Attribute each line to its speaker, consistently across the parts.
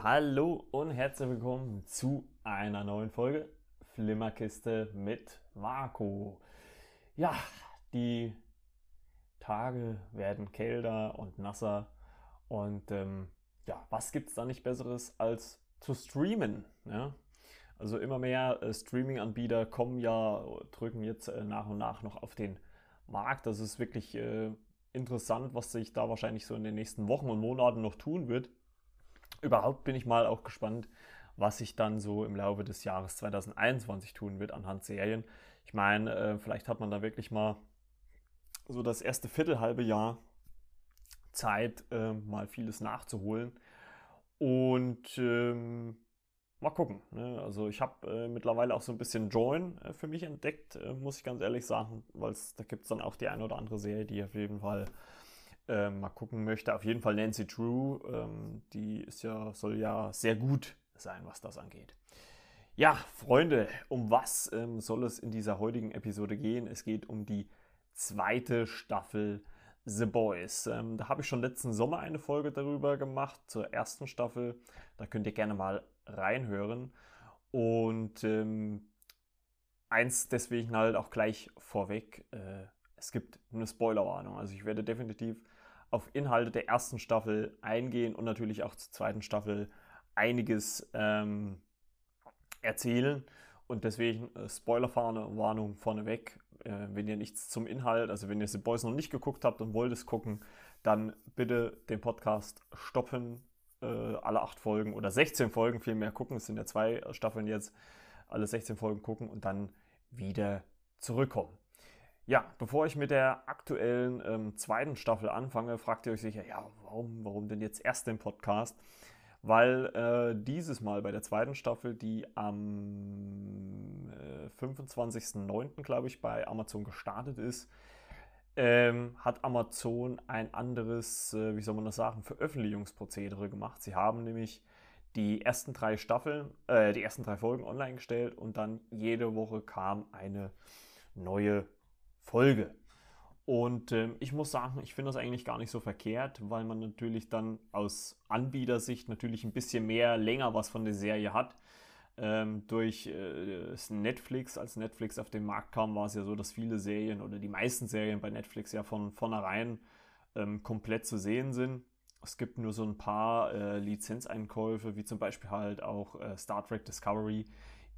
Speaker 1: Hallo und herzlich willkommen zu einer neuen Folge Flimmerkiste mit Marco. Ja, die Tage werden kälter und nasser und ähm, ja, was gibt es da nicht Besseres als zu streamen? Ja? Also immer mehr äh, Streaming-Anbieter kommen ja, drücken jetzt äh, nach und nach noch auf den Markt. Das ist wirklich äh, interessant, was sich da wahrscheinlich so in den nächsten Wochen und Monaten noch tun wird überhaupt bin ich mal auch gespannt, was sich dann so im Laufe des Jahres 2021 tun wird anhand Serien. Ich meine, äh, vielleicht hat man da wirklich mal so das erste Viertelhalbe Jahr Zeit, äh, mal vieles nachzuholen. Und ähm, mal gucken. Ne? Also ich habe äh, mittlerweile auch so ein bisschen Join äh, für mich entdeckt, äh, muss ich ganz ehrlich sagen, weil da gibt es dann auch die eine oder andere Serie, die auf jeden Fall äh, mal gucken möchte. Auf jeden Fall Nancy Drew, ähm, die ist ja, soll ja sehr gut sein, was das angeht. Ja, Freunde, um was ähm, soll es in dieser heutigen Episode gehen? Es geht um die zweite Staffel The Boys. Ähm, da habe ich schon letzten Sommer eine Folge darüber gemacht, zur ersten Staffel. Da könnt ihr gerne mal reinhören. Und ähm, eins deswegen halt auch gleich vorweg. Äh, es gibt eine Spoilerwarnung. Also ich werde definitiv auf Inhalte der ersten Staffel eingehen und natürlich auch zur zweiten Staffel einiges ähm, erzählen. Und deswegen äh, Spoilerwarnung vorneweg. Äh, wenn ihr nichts zum Inhalt, also wenn ihr The Boys noch nicht geguckt habt und wollt es gucken, dann bitte den Podcast stoppen, äh, alle acht Folgen oder 16 Folgen vielmehr gucken. Es sind ja zwei Staffeln jetzt, alle 16 Folgen gucken und dann wieder zurückkommen. Ja, bevor ich mit der aktuellen ähm, zweiten Staffel anfange, fragt ihr euch sicher, ja, warum, warum denn jetzt erst den Podcast? Weil äh, dieses Mal bei der zweiten Staffel, die am äh, 25.09., glaube ich, bei Amazon gestartet ist, ähm, hat Amazon ein anderes, äh, wie soll man das sagen, Veröffentlichungsprozedere gemacht. Sie haben nämlich die ersten drei Staffeln, äh, die ersten drei Folgen online gestellt und dann jede Woche kam eine neue Folge. Und äh, ich muss sagen, ich finde das eigentlich gar nicht so verkehrt, weil man natürlich dann aus Anbietersicht natürlich ein bisschen mehr länger was von der Serie hat. Ähm, durch äh, Netflix, als Netflix auf den Markt kam, war es ja so, dass viele Serien oder die meisten Serien bei Netflix ja von vornherein ähm, komplett zu sehen sind. Es gibt nur so ein paar äh, Lizenzeinkäufe, wie zum Beispiel halt auch äh, Star Trek Discovery,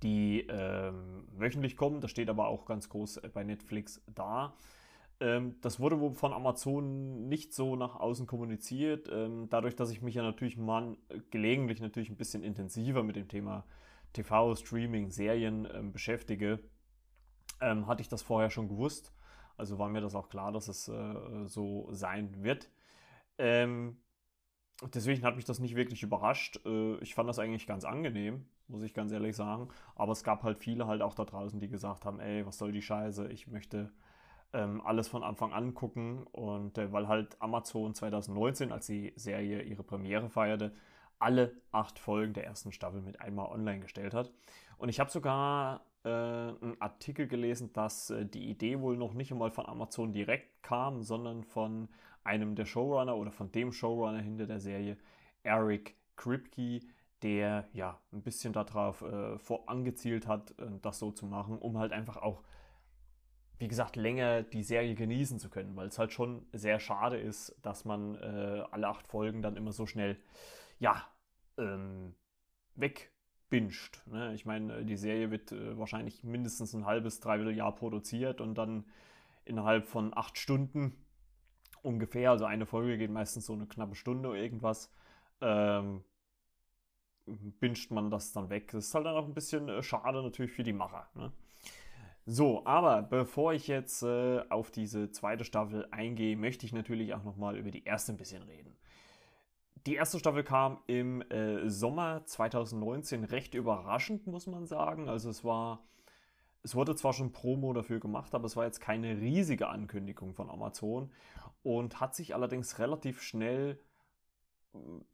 Speaker 1: die ähm, wöchentlich kommen. Das steht aber auch ganz groß bei Netflix da. Ähm, das wurde wohl von Amazon nicht so nach außen kommuniziert. Ähm, dadurch, dass ich mich ja natürlich mal gelegentlich natürlich ein bisschen intensiver mit dem Thema TV, Streaming, Serien ähm, beschäftige, ähm, hatte ich das vorher schon gewusst. Also war mir das auch klar, dass es äh, so sein wird. Ähm, deswegen hat mich das nicht wirklich überrascht. Äh, ich fand das eigentlich ganz angenehm muss ich ganz ehrlich sagen. Aber es gab halt viele halt auch da draußen, die gesagt haben, ey, was soll die Scheiße, ich möchte ähm, alles von Anfang an gucken. Und äh, weil halt Amazon 2019, als die Serie ihre Premiere feierte, alle acht Folgen der ersten Staffel mit einmal online gestellt hat. Und ich habe sogar äh, einen Artikel gelesen, dass äh, die Idee wohl noch nicht einmal von Amazon direkt kam, sondern von einem der Showrunner oder von dem Showrunner hinter der Serie, Eric Kripke, der ja ein bisschen darauf äh, vor angezielt hat, äh, das so zu machen, um halt einfach auch, wie gesagt, länger die Serie genießen zu können, weil es halt schon sehr schade ist, dass man äh, alle acht Folgen dann immer so schnell, ja, ähm, wegbinscht. Ne? Ich meine, die Serie wird äh, wahrscheinlich mindestens ein halbes, dreiviertel Jahr produziert und dann innerhalb von acht Stunden ungefähr, also eine Folge geht meistens so eine knappe Stunde oder irgendwas, ähm, binscht man das dann weg. Das ist halt dann auch ein bisschen äh, schade natürlich für die Macher. Ne? So, aber bevor ich jetzt äh, auf diese zweite Staffel eingehe, möchte ich natürlich auch nochmal über die erste ein bisschen reden. Die erste Staffel kam im äh, Sommer 2019 recht überraschend, muss man sagen. Also es war, es wurde zwar schon Promo dafür gemacht, aber es war jetzt keine riesige Ankündigung von Amazon und hat sich allerdings relativ schnell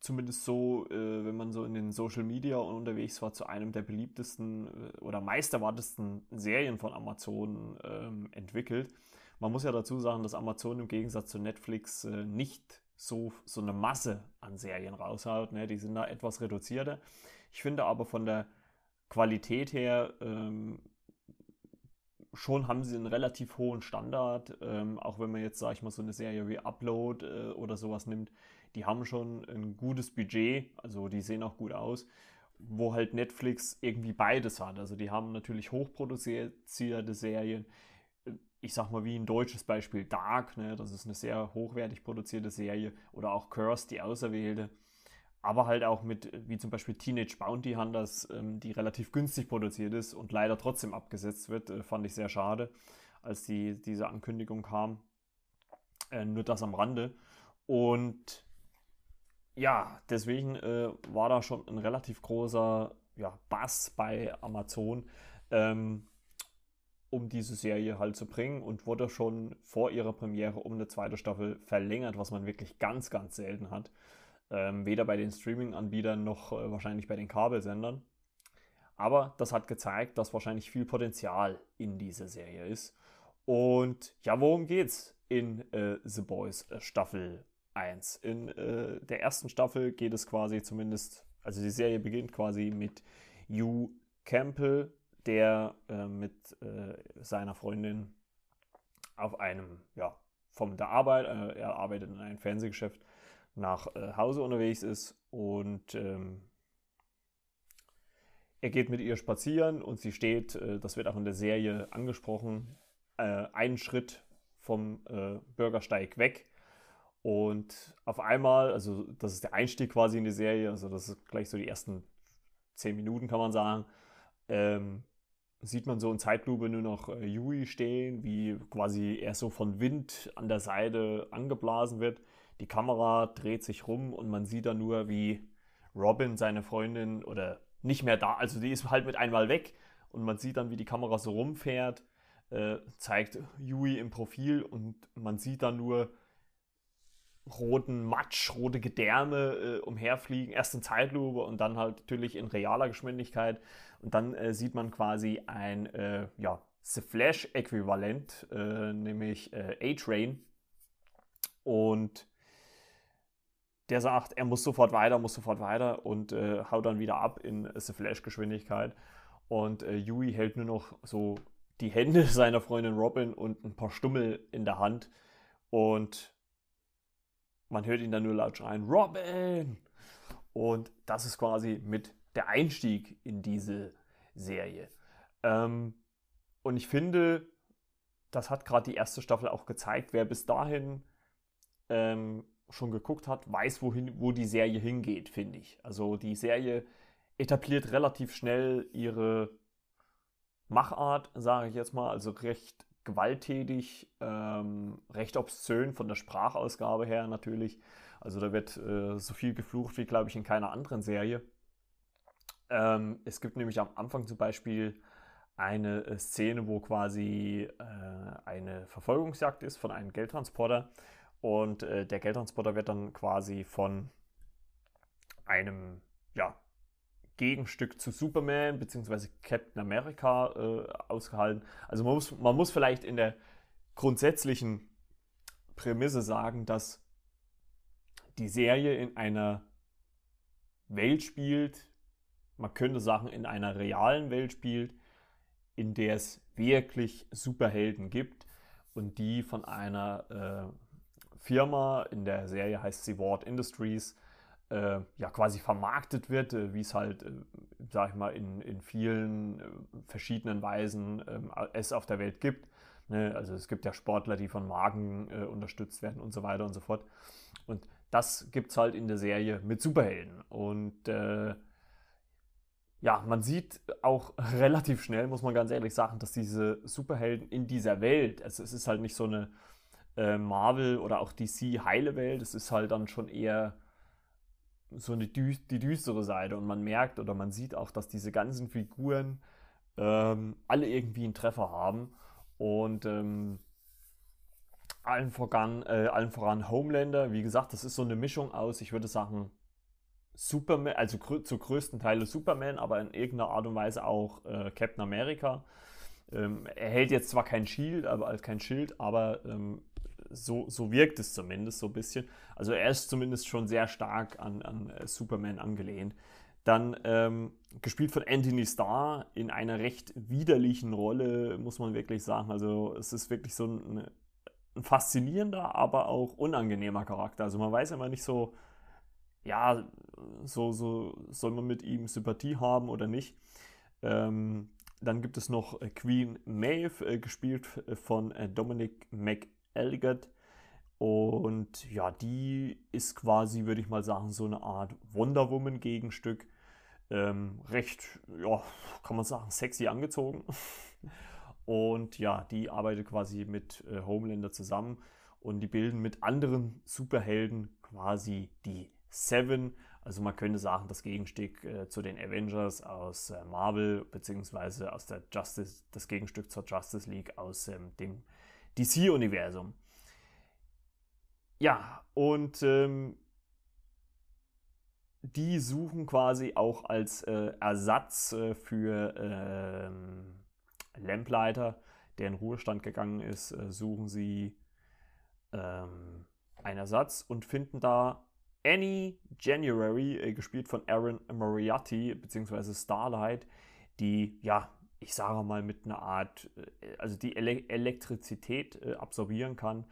Speaker 1: zumindest so, äh, wenn man so in den Social Media unterwegs war, zu einem der beliebtesten äh, oder meisterwartesten Serien von Amazon ähm, entwickelt. Man muss ja dazu sagen, dass Amazon im Gegensatz zu Netflix äh, nicht so, so eine Masse an Serien raushaut. Ne? Die sind da etwas reduzierter. Ich finde aber von der Qualität her ähm, schon haben sie einen relativ hohen Standard. Ähm, auch wenn man jetzt, sag ich mal, so eine Serie wie Upload äh, oder sowas nimmt, die haben schon ein gutes Budget, also die sehen auch gut aus, wo halt Netflix irgendwie beides hat. Also die haben natürlich hochproduzierte Serien. Ich sag mal, wie ein deutsches Beispiel Dark, ne? das ist eine sehr hochwertig produzierte Serie. Oder auch Curse, die Auserwählte aber halt auch mit, wie zum Beispiel Teenage Bounty Hunters, ähm, die relativ günstig produziert ist und leider trotzdem abgesetzt wird, äh, fand ich sehr schade, als die, diese Ankündigung kam. Äh, nur das am Rande. Und ja, deswegen äh, war da schon ein relativ großer ja, Bass bei Amazon, ähm, um diese Serie halt zu bringen und wurde schon vor ihrer Premiere um eine zweite Staffel verlängert, was man wirklich ganz, ganz selten hat. Ähm, weder bei den Streaming-Anbietern noch äh, wahrscheinlich bei den Kabelsendern. Aber das hat gezeigt, dass wahrscheinlich viel Potenzial in dieser Serie ist. Und ja, worum geht's in äh, The Boys Staffel 1? In äh, der ersten Staffel geht es quasi zumindest, also die Serie beginnt quasi mit Hugh Campbell, der äh, mit äh, seiner Freundin auf einem, ja, von der Arbeit, er arbeitet in einem Fernsehgeschäft, nach äh, Hause unterwegs ist und ähm, er geht mit ihr spazieren und sie steht, äh, das wird auch in der Serie angesprochen, äh, einen Schritt vom äh, Bürgersteig weg. Und auf einmal, also das ist der Einstieg quasi in die Serie, also das ist gleich so die ersten zehn Minuten, kann man sagen, ähm, sieht man so in Zeitlupe nur noch äh, Yui stehen, wie quasi er so von Wind an der Seite angeblasen wird. Die Kamera dreht sich rum und man sieht dann nur, wie Robin, seine Freundin, oder nicht mehr da, also die ist halt mit einmal weg und man sieht dann, wie die Kamera so rumfährt, äh, zeigt Yui im Profil und man sieht dann nur roten Matsch, rote Gedärme äh, umherfliegen, erst in Zeitlupe und dann halt natürlich in realer Geschwindigkeit und dann äh, sieht man quasi ein äh, ja, The Flash-Äquivalent, äh, nämlich äh, A-Train und der sagt, er muss sofort weiter, muss sofort weiter und äh, haut dann wieder ab in The Flash-Geschwindigkeit. Und Yui hält nur noch so die Hände seiner Freundin Robin und ein paar Stummel in der Hand. Und man hört ihn dann nur laut schreien, Robin! Und das ist quasi mit der Einstieg in diese Serie. Ähm, und ich finde, das hat gerade die erste Staffel auch gezeigt, wer bis dahin ähm, schon geguckt hat, weiß, wohin, wo die Serie hingeht, finde ich. Also die Serie etabliert relativ schnell ihre Machart, sage ich jetzt mal, also recht gewalttätig, ähm, recht obszön von der Sprachausgabe her natürlich. Also da wird äh, so viel geflucht wie, glaube ich, in keiner anderen Serie. Ähm, es gibt nämlich am Anfang zum Beispiel eine äh, Szene, wo quasi äh, eine Verfolgungsjagd ist von einem Geldtransporter und äh, der Geldtransporter wird dann quasi von einem ja, Gegenstück zu Superman bzw. Captain America äh, ausgehalten. Also man muss, man muss vielleicht in der grundsätzlichen Prämisse sagen, dass die Serie in einer Welt spielt, man könnte sagen, in einer realen Welt spielt, in der es wirklich Superhelden gibt und die von einer äh, Firma, in der Serie heißt sie Ward Industries, äh, ja quasi vermarktet wird, äh, wie es halt, äh, sag ich mal, in, in vielen äh, verschiedenen Weisen ähm, es auf der Welt gibt. Ne? Also es gibt ja Sportler, die von Magen äh, unterstützt werden und so weiter und so fort. Und das gibt es halt in der Serie mit Superhelden. Und äh, ja, man sieht auch relativ schnell, muss man ganz ehrlich sagen, dass diese Superhelden in dieser Welt, also es ist halt nicht so eine Marvel oder auch DC heile Welt. Es ist halt dann schon eher so eine dü die düstere Seite und man merkt oder man sieht auch, dass diese ganzen Figuren ähm, alle irgendwie einen Treffer haben und ähm, allen, voran, äh, allen voran Homelander, wie gesagt, das ist so eine Mischung aus, ich würde sagen, Superman, also grö zu größten Teile Superman, aber in irgendeiner Art und Weise auch äh, Captain America. Ähm, er hält jetzt zwar kein Shield, aber als kein Schild, aber ähm, so, so wirkt es zumindest so ein bisschen. Also er ist zumindest schon sehr stark an, an äh, Superman angelehnt. Dann ähm, gespielt von Anthony Starr in einer recht widerlichen Rolle, muss man wirklich sagen. Also es ist wirklich so ein, ein faszinierender, aber auch unangenehmer Charakter. Also man weiß immer nicht so, ja, so, so soll man mit ihm Sympathie haben oder nicht. Ähm, dann gibt es noch Queen Maeve, äh, gespielt äh, von Dominic McElligott. Und ja, die ist quasi, würde ich mal sagen, so eine Art Wonder Woman-Gegenstück. Ähm, recht, ja, kann man sagen, sexy angezogen. Und ja, die arbeitet quasi mit äh, Homelander zusammen und die bilden mit anderen Superhelden quasi die Seven. Also man könnte sagen, das Gegenstück äh, zu den Avengers aus äh, Marvel, beziehungsweise aus der Justice, das Gegenstück zur Justice League aus ähm, dem DC-Universum. Ja, und ähm, die suchen quasi auch als äh, Ersatz äh, für ähm, Lamplighter, der in Ruhestand gegangen ist, äh, suchen sie ähm, einen Ersatz und finden da Annie January, äh, gespielt von Aaron Moriarty bzw. Starlight, die, ja, ich sage mal, mit einer Art, äh, also die Ele Elektrizität äh, absorbieren kann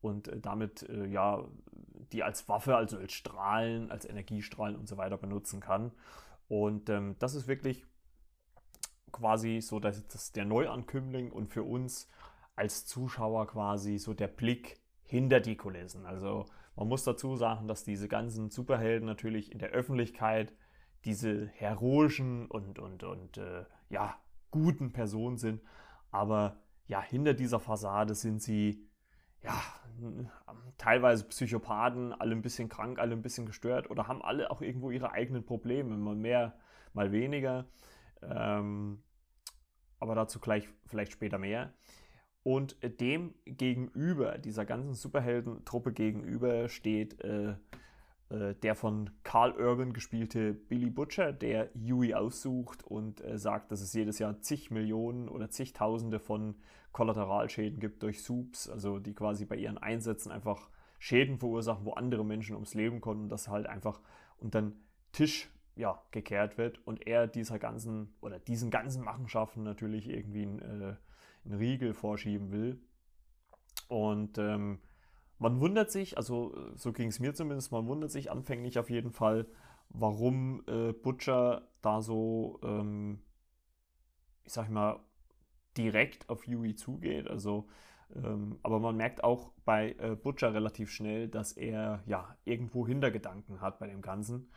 Speaker 1: und äh, damit, äh, ja, die als Waffe, also als Strahlen, als Energiestrahlen und so weiter benutzen kann. Und ähm, das ist wirklich quasi so, dass das der Neuankömmling und für uns als Zuschauer quasi so der Blick hinter die Kulissen. Also man muss dazu sagen, dass diese ganzen Superhelden natürlich in der Öffentlichkeit diese heroischen und, und, und äh, ja, guten Personen sind. Aber ja, hinter dieser Fassade sind sie ja teilweise Psychopathen, alle ein bisschen krank, alle ein bisschen gestört oder haben alle auch irgendwo ihre eigenen Probleme, mal mehr, mal weniger. Ähm, aber dazu gleich vielleicht später mehr. Und dem gegenüber, dieser ganzen Superheldentruppe gegenüber, steht äh, äh, der von Carl Urban gespielte Billy Butcher, der Huey aussucht und äh, sagt, dass es jedes Jahr zig Millionen oder zigtausende von Kollateralschäden gibt durch Soups, also die quasi bei ihren Einsätzen einfach Schäden verursachen, wo andere Menschen ums Leben kommen und das halt einfach und dann Tisch ja, gekehrt wird und er dieser ganzen oder diesen ganzen Machenschaften natürlich irgendwie ein äh, einen Riegel vorschieben will. Und ähm, man wundert sich, also äh, so ging es mir zumindest, man wundert sich anfänglich auf jeden Fall, warum äh, Butcher da so, ähm, ich sag mal, direkt auf Yui zugeht. Also, ähm, aber man merkt auch bei äh, Butcher relativ schnell, dass er ja irgendwo Hintergedanken hat bei dem Ganzen.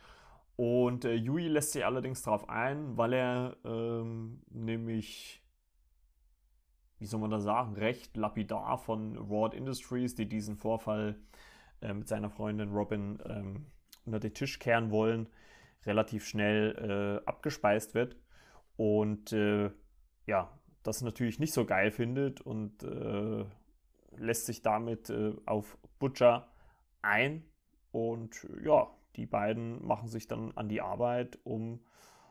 Speaker 1: Und äh, Yui lässt sich allerdings darauf ein, weil er ähm, nämlich wie soll man da sagen, recht lapidar von Ward Industries, die diesen Vorfall äh, mit seiner Freundin Robin ähm, unter den Tisch kehren wollen, relativ schnell äh, abgespeist wird. Und äh, ja, das natürlich nicht so geil findet und äh, lässt sich damit äh, auf Butcher ein. Und ja, die beiden machen sich dann an die Arbeit, um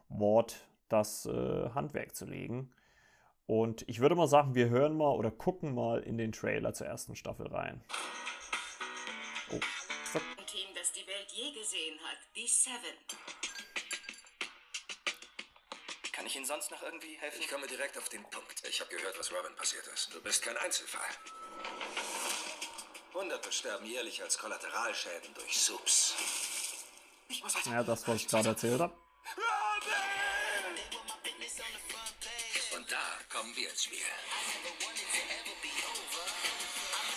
Speaker 1: Ward das äh, Handwerk zu legen. Und ich würde mal sagen, wir hören mal oder gucken mal in den Trailer zur ersten Staffel rein.
Speaker 2: Oh. Zack. Ein Team, das die Welt je gesehen hat, die Seven.
Speaker 3: Kann ich Ihnen sonst noch irgendwie helfen?
Speaker 4: Ich komme direkt auf den Punkt. Ich habe gehört, was Robin passiert ist. Du bist kein Einzelfall. Hunderte sterben jährlich als Kollateralschäden durch Subs.
Speaker 1: Ich muss weiter. Ja, das, was ich gerade erzählt habe.
Speaker 4: Kommen wir ins Spiel.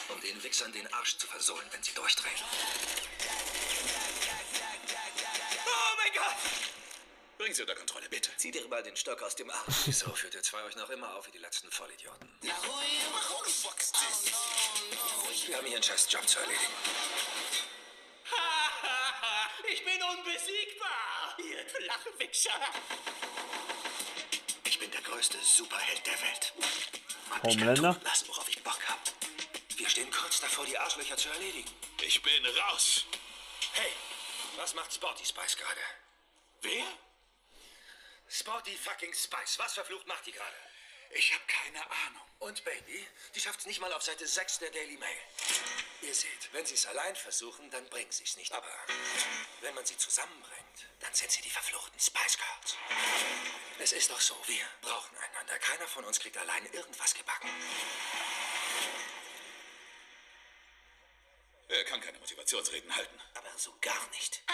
Speaker 4: Um den Wichsern den Arsch zu versohlen, wenn sie durchdrehen.
Speaker 3: Oh mein Gott!
Speaker 4: Bring sie unter Kontrolle, bitte.
Speaker 3: Zieh dir mal den Stock aus dem Arsch.
Speaker 4: So führt ihr zwei euch noch immer auf wie die letzten Vollidioten. Wir haben hier einen Scheißjob zu erledigen.
Speaker 3: ich bin unbesiegbar, ihr flache Wichser
Speaker 4: größte Superheld der Welt.
Speaker 1: Und Homelander?
Speaker 4: Ich lassen, worauf ich Bock hab. Wir stehen kurz davor, die Arschlöcher zu erledigen.
Speaker 3: Ich bin raus.
Speaker 4: Hey, was macht Sporty Spice gerade?
Speaker 3: Wer?
Speaker 4: Sporty fucking Spice. Was verflucht macht die gerade? Ich habe keine Ahnung. Und Baby, die schafft es nicht mal auf Seite 6 der Daily Mail. Ihr seht, wenn sie es allein versuchen, dann bringen sie es nicht. Aber wenn man sie zusammenbringt, dann sind sie die verfluchten Spice Girls. Es ist doch so, wir brauchen einander. Keiner von uns kriegt allein irgendwas gebacken.
Speaker 3: Er kann keine Motivationsreden halten.
Speaker 4: Aber so gar nicht.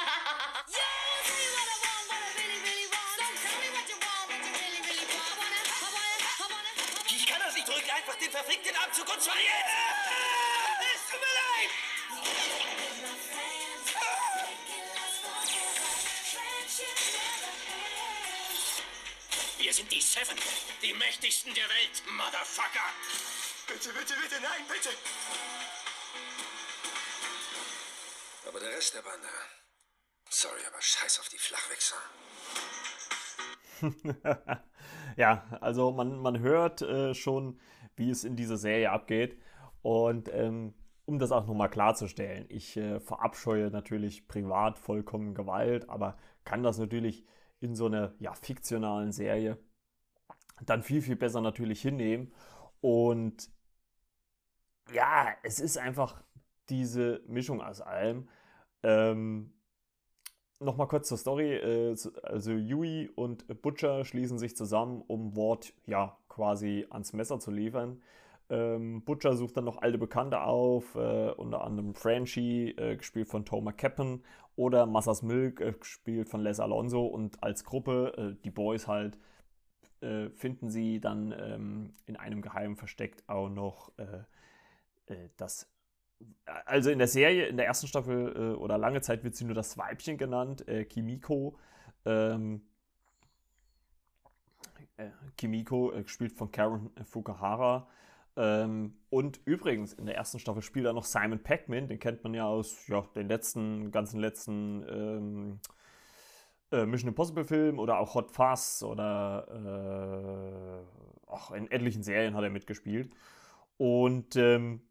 Speaker 4: Ich kann das nicht. Drück einfach den verfickten Abzug und zwar jetzt!
Speaker 3: Sind die Seven, die mächtigsten der Welt, Motherfucker.
Speaker 4: Bitte, bitte, bitte, nein, bitte! Aber der Rest der Bande. Sorry, aber scheiß auf die Flachwichser.
Speaker 1: ja, also man, man hört äh, schon, wie es in dieser Serie abgeht. Und ähm, um das auch nochmal klarzustellen, ich äh, verabscheue natürlich privat vollkommen Gewalt, aber kann das natürlich in so einer ja, fiktionalen Serie dann viel, viel besser natürlich hinnehmen. Und ja, es ist einfach diese Mischung aus allem. Ähm, Nochmal kurz zur Story. äh, Also Yui und Butcher schließen sich zusammen, um Ward ja quasi ans Messer zu liefern. Ähm, Butcher sucht dann noch alte Bekannte auf, äh, unter anderem Franchi, äh, gespielt von Toma Cappen, oder Massas Milk, äh, gespielt von Les Alonso. Und als Gruppe, äh, die Boys halt, äh, finden sie dann ähm, in einem geheimen Versteck auch noch äh, das also in der Serie, in der ersten Staffel oder lange Zeit wird sie nur das Weibchen genannt, Kimiko. Ähm, äh, Kimiko, gespielt von Karen Fukuhara. Ähm, und übrigens, in der ersten Staffel spielt er noch Simon Pac-Man, den kennt man ja aus ja, den letzten, ganzen letzten ähm, äh, Mission Impossible Film oder auch Hot Fuzz oder äh, auch in etlichen Serien hat er mitgespielt. Und ähm,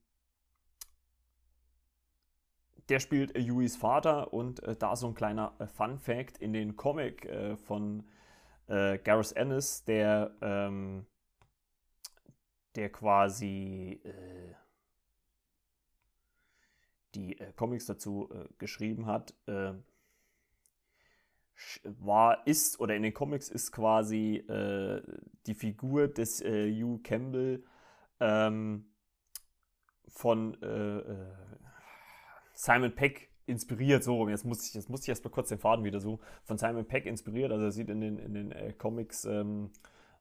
Speaker 1: der spielt Yuis Vater und äh, da so ein kleiner äh, Fun Fact in den Comic äh, von äh, Gareth Ennis, der, ähm, der quasi äh, die Comics dazu geschrieben hat, war, ist, oder in den Comics ist quasi die Figur des Hugh Campbell ähm, von Simon Peck inspiriert, so rum. Jetzt muss ich, jetzt muss ich erst mal kurz den Faden wieder so. Von Simon Peck inspiriert, also er sieht in den, in den äh, Comics ähm,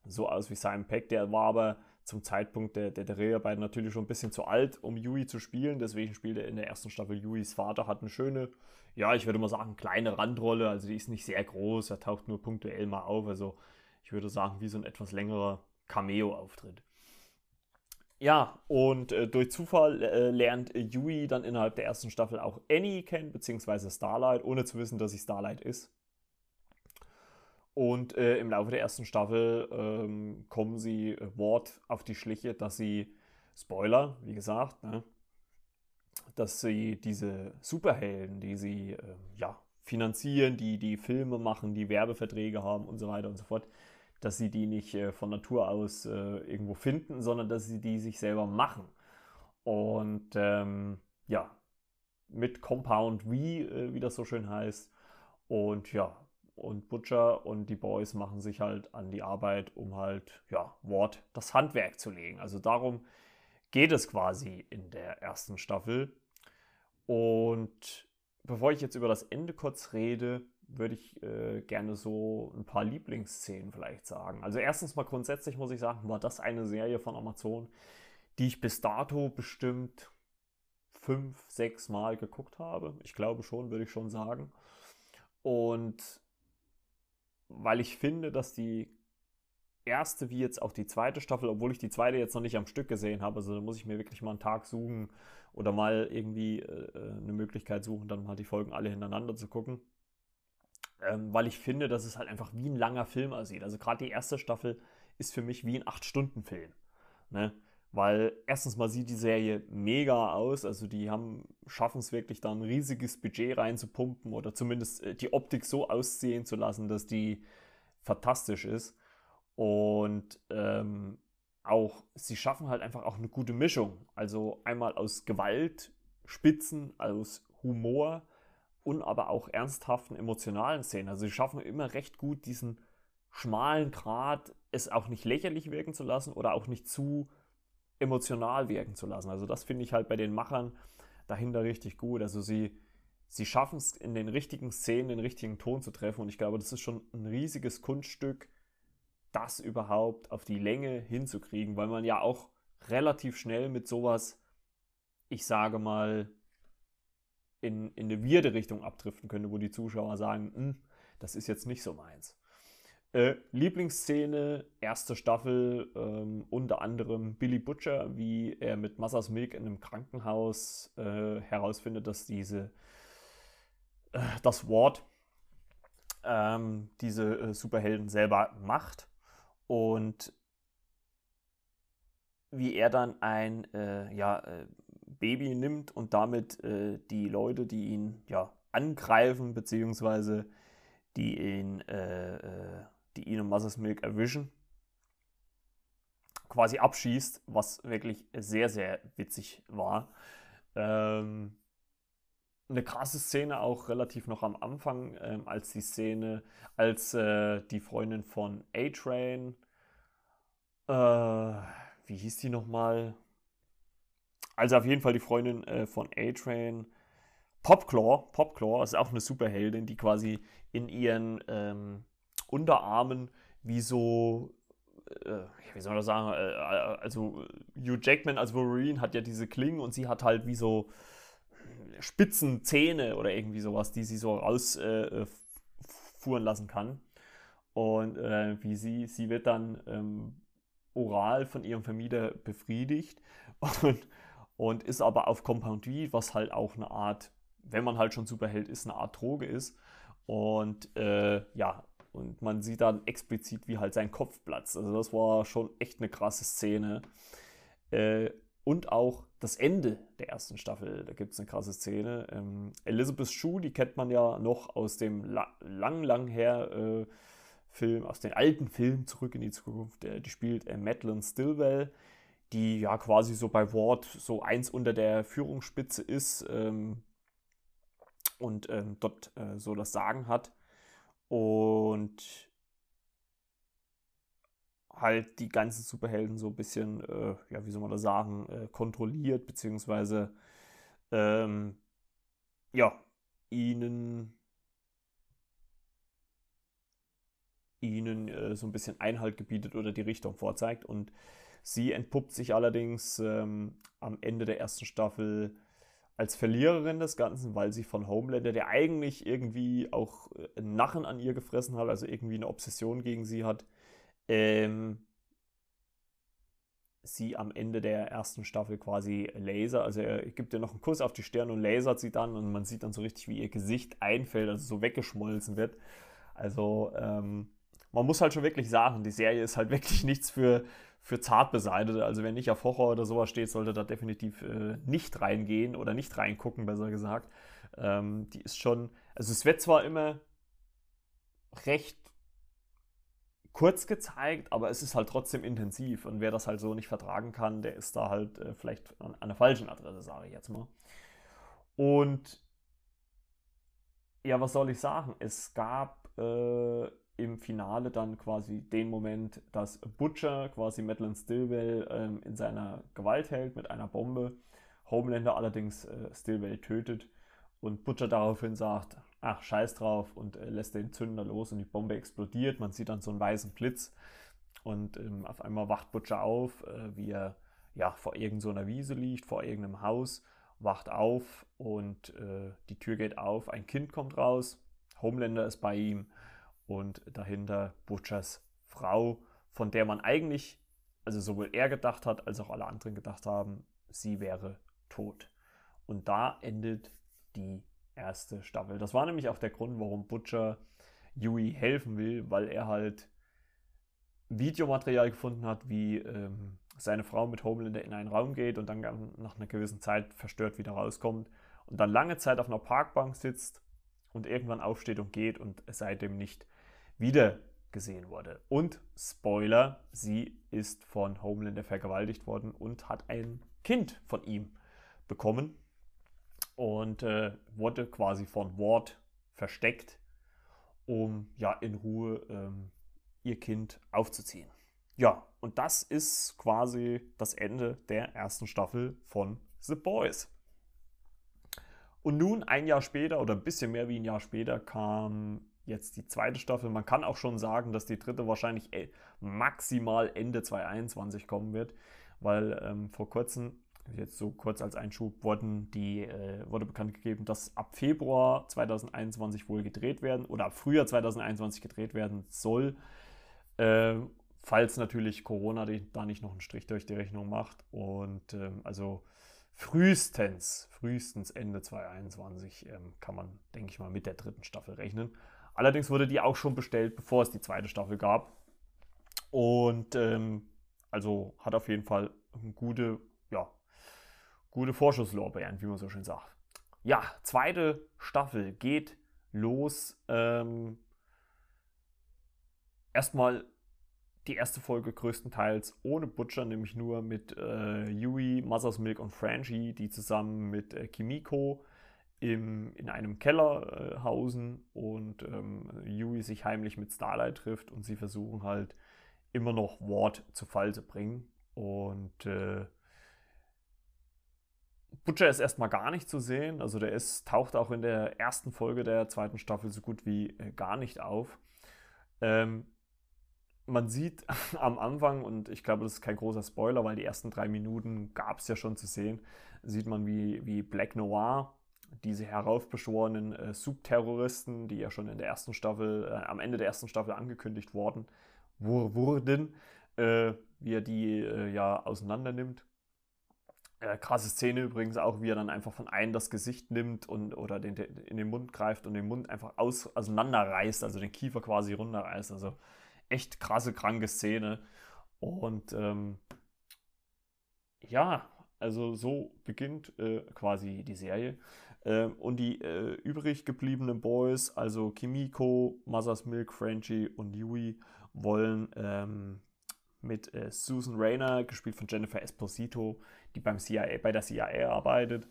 Speaker 1: so aus wie Simon Peck. Der war aber zum Zeitpunkt der, der, Dreharbeiten natürlich schon ein bisschen zu alt, um Yui zu spielen. Deswegen spielt er in der ersten Staffel Yuis Vater, hat eine schöne, ja, ich würde mal sagen, kleine Randrolle. Also die ist nicht sehr groß, er taucht nur punktuell mal auf. Also ich würde sagen, wie so ein etwas längerer Cameo-Auftritt. Ja, und äh, durch Zufall äh, lernt Yui dann innerhalb der ersten Staffel auch Annie kennen, beziehungsweise Starlight, ohne zu wissen, dass sie Starlight ist. Und äh, im Laufe der ersten Staffel ähm, kommen sie äh, Wort auf die Schliche, dass sie, Spoiler, wie gesagt, ne, dass sie diese Superhelden, die sie ähm, ja, finanzieren, die die Filme machen, die Werbeverträge haben und so weiter und so fort, dass sie die nicht äh, von Natur aus äh, irgendwo finden, sondern dass sie die sich selber machen. Und ähm, ja, mit Compound V, äh, wie das so schön heißt. Und ja, und Butcher und die Boys machen sich halt an die Arbeit, um halt, ja, Wort das Handwerk zu legen. Also darum geht es quasi in der ersten Staffel. Und bevor ich jetzt über das Ende kurz rede, würde ich äh, gerne so ein paar Lieblingsszenen vielleicht sagen. Also erstens mal grundsätzlich muss ich sagen, war das eine Serie von Amazon, die ich bis dato bestimmt fünf, sechs Mal geguckt habe. Ich glaube schon, würde ich schon sagen. Und weil ich finde, dass die erste wie jetzt auch die zweite Staffel, obwohl ich die zweite jetzt noch nicht am Stück gesehen habe, also da muss ich mir wirklich mal einen Tag suchen oder mal irgendwie äh, eine Möglichkeit suchen, dann mal die Folgen alle hintereinander zu gucken ähm, weil ich finde, dass es halt einfach wie ein langer Film aussieht. Also gerade die erste Staffel ist für mich wie ein 8-Stunden-Film. Ne? Weil erstens mal sieht die Serie mega aus, also die haben, schaffen es wirklich da ein riesiges Budget reinzupumpen oder zumindest äh, die Optik so aussehen zu lassen, dass die fantastisch ist. Und ähm, sie schaffen halt einfach auch eine gute Mischung. Also einmal aus Gewalt, Spitzen, aus Humor und aber auch ernsthaften emotionalen Szenen. Also sie schaffen immer recht gut diesen schmalen Grat, es auch nicht lächerlich wirken zu lassen oder auch nicht zu emotional wirken zu lassen. Also das finde ich halt bei den Machern dahinter richtig gut. Also sie, sie schaffen es in den richtigen Szenen den richtigen Ton zu treffen und ich glaube, das ist schon ein riesiges Kunststück, das überhaupt auf die Länge hinzukriegen, weil man ja auch relativ schnell mit sowas, ich sage mal, in, in eine wirde Richtung abdriften könnte, wo die Zuschauer sagen, hm, das ist jetzt nicht so meins. Äh, Lieblingsszene, erste Staffel, ähm, unter anderem Billy Butcher, wie er mit Massas Milk in einem Krankenhaus äh, herausfindet, dass diese äh, das Ward ähm, diese äh, Superhelden selber macht und wie er dann ein äh, ja, äh, Baby nimmt und damit die Leute, die ihn ja angreifen, beziehungsweise die ihn die und Mother's Milk erwischen, quasi abschießt, was wirklich sehr, sehr witzig war. Ähm, eine krasse Szene auch relativ noch am Anfang, ähm, als die Szene, als äh, die Freundin von A-Train, äh, wie hieß die nochmal? Also auf jeden Fall die Freundin äh, von A-Train, Popclaw, Popclaw ist auch eine Superheldin, die quasi in ihren ähm, Unterarmen wie so, äh, wie soll man das sagen, äh, also Hugh Jackman als Wolverine hat ja diese Klingen und sie hat halt wie so spitzen Zähne oder irgendwie sowas, die sie so rausfuhren äh, lassen kann. Und äh, wie sie, sie wird dann ähm, oral von ihrem Vermieter befriedigt und, und ist aber auf Compound V, was halt auch eine Art, wenn man halt schon Superheld ist, eine Art Droge ist. Und äh, ja, und man sieht dann explizit, wie halt sein Kopf platzt. Also das war schon echt eine krasse Szene. Äh, und auch das Ende der ersten Staffel, da gibt es eine krasse Szene. Ähm, Elizabeth Shue, die kennt man ja noch aus dem la lang, lang her äh, Film, aus den alten Filmen Zurück in die Zukunft. Äh, die spielt äh, Madeline Stillwell, die ja quasi so bei Ward so eins unter der Führungsspitze ist ähm, und ähm, dort äh, so das Sagen hat und halt die ganzen Superhelden so ein bisschen, äh, ja, wie soll man das sagen, äh, kontrolliert, beziehungsweise ähm, ja, ihnen ihnen äh, so ein bisschen Einhalt gebietet oder die Richtung vorzeigt. Und sie entpuppt sich allerdings ähm, am Ende der ersten Staffel als Verliererin des Ganzen, weil sie von Homelander, der eigentlich irgendwie auch äh, einen Nachen an ihr gefressen hat, also irgendwie eine Obsession gegen sie hat, ähm, sie am Ende der ersten Staffel quasi Laser, also er gibt ihr noch einen Kuss auf die Stirn und lasert sie dann und man sieht dann so richtig, wie ihr Gesicht einfällt, also so weggeschmolzen wird. Also ähm, man muss halt schon wirklich sagen, die Serie ist halt wirklich nichts für, für zart beseitete. Also wer nicht auf Horror oder sowas steht, sollte da definitiv äh, nicht reingehen oder nicht reingucken, besser gesagt. Ähm, die ist schon, also es wird zwar immer recht kurz gezeigt, aber es ist halt trotzdem intensiv. Und wer das halt so nicht vertragen kann, der ist da halt äh, vielleicht an, der falschen Adresse, sage ich jetzt mal. Und ja, was soll ich sagen? Es gab äh, im Finale dann quasi den Moment, dass Butcher quasi Madeline Stillwell ähm, in seiner Gewalt hält mit einer Bombe. Homelander allerdings äh, Stillwell tötet und Butcher daraufhin sagt, ach scheiß drauf und äh, lässt den Zünder los und die Bombe explodiert. Man sieht dann so einen weißen Blitz und ähm, auf einmal wacht Butcher auf, äh, wie er ja, vor irgendeiner so Wiese liegt, vor irgendeinem Haus, wacht auf und äh, die Tür geht auf, ein Kind kommt raus, Homelander ist bei ihm und dahinter Butchers Frau, von der man eigentlich, also sowohl er gedacht hat, als auch alle anderen gedacht haben, sie wäre tot. Und da endet die erste Staffel. Das war nämlich auch der Grund, warum Butcher Yui helfen will, weil er halt Videomaterial gefunden hat, wie ähm, seine Frau mit Homelander in einen Raum geht und dann nach einer gewissen Zeit verstört wieder rauskommt und dann lange Zeit auf einer Parkbank sitzt und irgendwann aufsteht und geht und seitdem nicht wieder gesehen wurde. Und Spoiler, sie ist von Homelander vergewaltigt worden und hat ein Kind von ihm bekommen und äh, wurde quasi von Ward versteckt, um ja in Ruhe ähm, ihr Kind aufzuziehen. Ja, und das ist quasi das Ende der ersten Staffel von The Boys. Und nun, ein Jahr später oder ein bisschen mehr wie ein Jahr später, kam jetzt die zweite Staffel. Man kann auch schon sagen, dass die dritte wahrscheinlich äh, maximal Ende 2021 kommen wird, weil ähm, vor kurzem, jetzt so kurz als Einschub, wurden die, äh, wurde bekannt gegeben, dass ab Februar 2021 wohl gedreht werden oder ab Frühjahr 2021 gedreht werden soll. Äh, falls natürlich Corona da nicht noch einen Strich durch die Rechnung macht. Und ähm, also frühestens, frühestens Ende 2021 ähm, kann man, denke ich mal, mit der dritten Staffel rechnen. Allerdings wurde die auch schon bestellt, bevor es die zweite Staffel gab. Und ähm, also hat auf jeden Fall gute, ja, gute Vorschusslorbeeren, wie man so schön sagt. Ja, zweite Staffel geht los. Ähm, erstmal die erste Folge größtenteils ohne Butcher, nämlich nur mit äh, Yui, Mother's Milk und Frangie, die zusammen mit äh, Kimiko im, in einem Keller äh, hausen und ähm, Yui sich heimlich mit Starlight trifft und sie versuchen halt immer noch Ward zu Fall zu bringen. Und äh, Butcher ist erstmal gar nicht zu sehen, also der ist, taucht auch in der ersten Folge der zweiten Staffel so gut wie äh, gar nicht auf. Ähm, man sieht am Anfang, und ich glaube, das ist kein großer Spoiler, weil die ersten drei Minuten gab es ja schon zu sehen, sieht man, wie, wie Black Noir, diese heraufbeschworenen äh, Subterroristen, die ja schon in der ersten Staffel, äh, am Ende der ersten Staffel angekündigt worden wur wurden, äh, wie er die äh, ja auseinander nimmt. Äh, krasse Szene übrigens auch, wie er dann einfach von einem das Gesicht nimmt und oder den, den, in den Mund greift und den Mund einfach aus, auseinanderreißt, also den Kiefer quasi runterreißt. Also echt krasse, kranke Szene. Und ähm, ja, also so beginnt äh, quasi die Serie. Ähm, und die äh, übrig gebliebenen Boys, also Kimiko, Mother's Milk, Frenchie und Yui, wollen ähm, mit äh, Susan Rayner, gespielt von Jennifer Esposito, die beim CIA, bei der CIA arbeitet,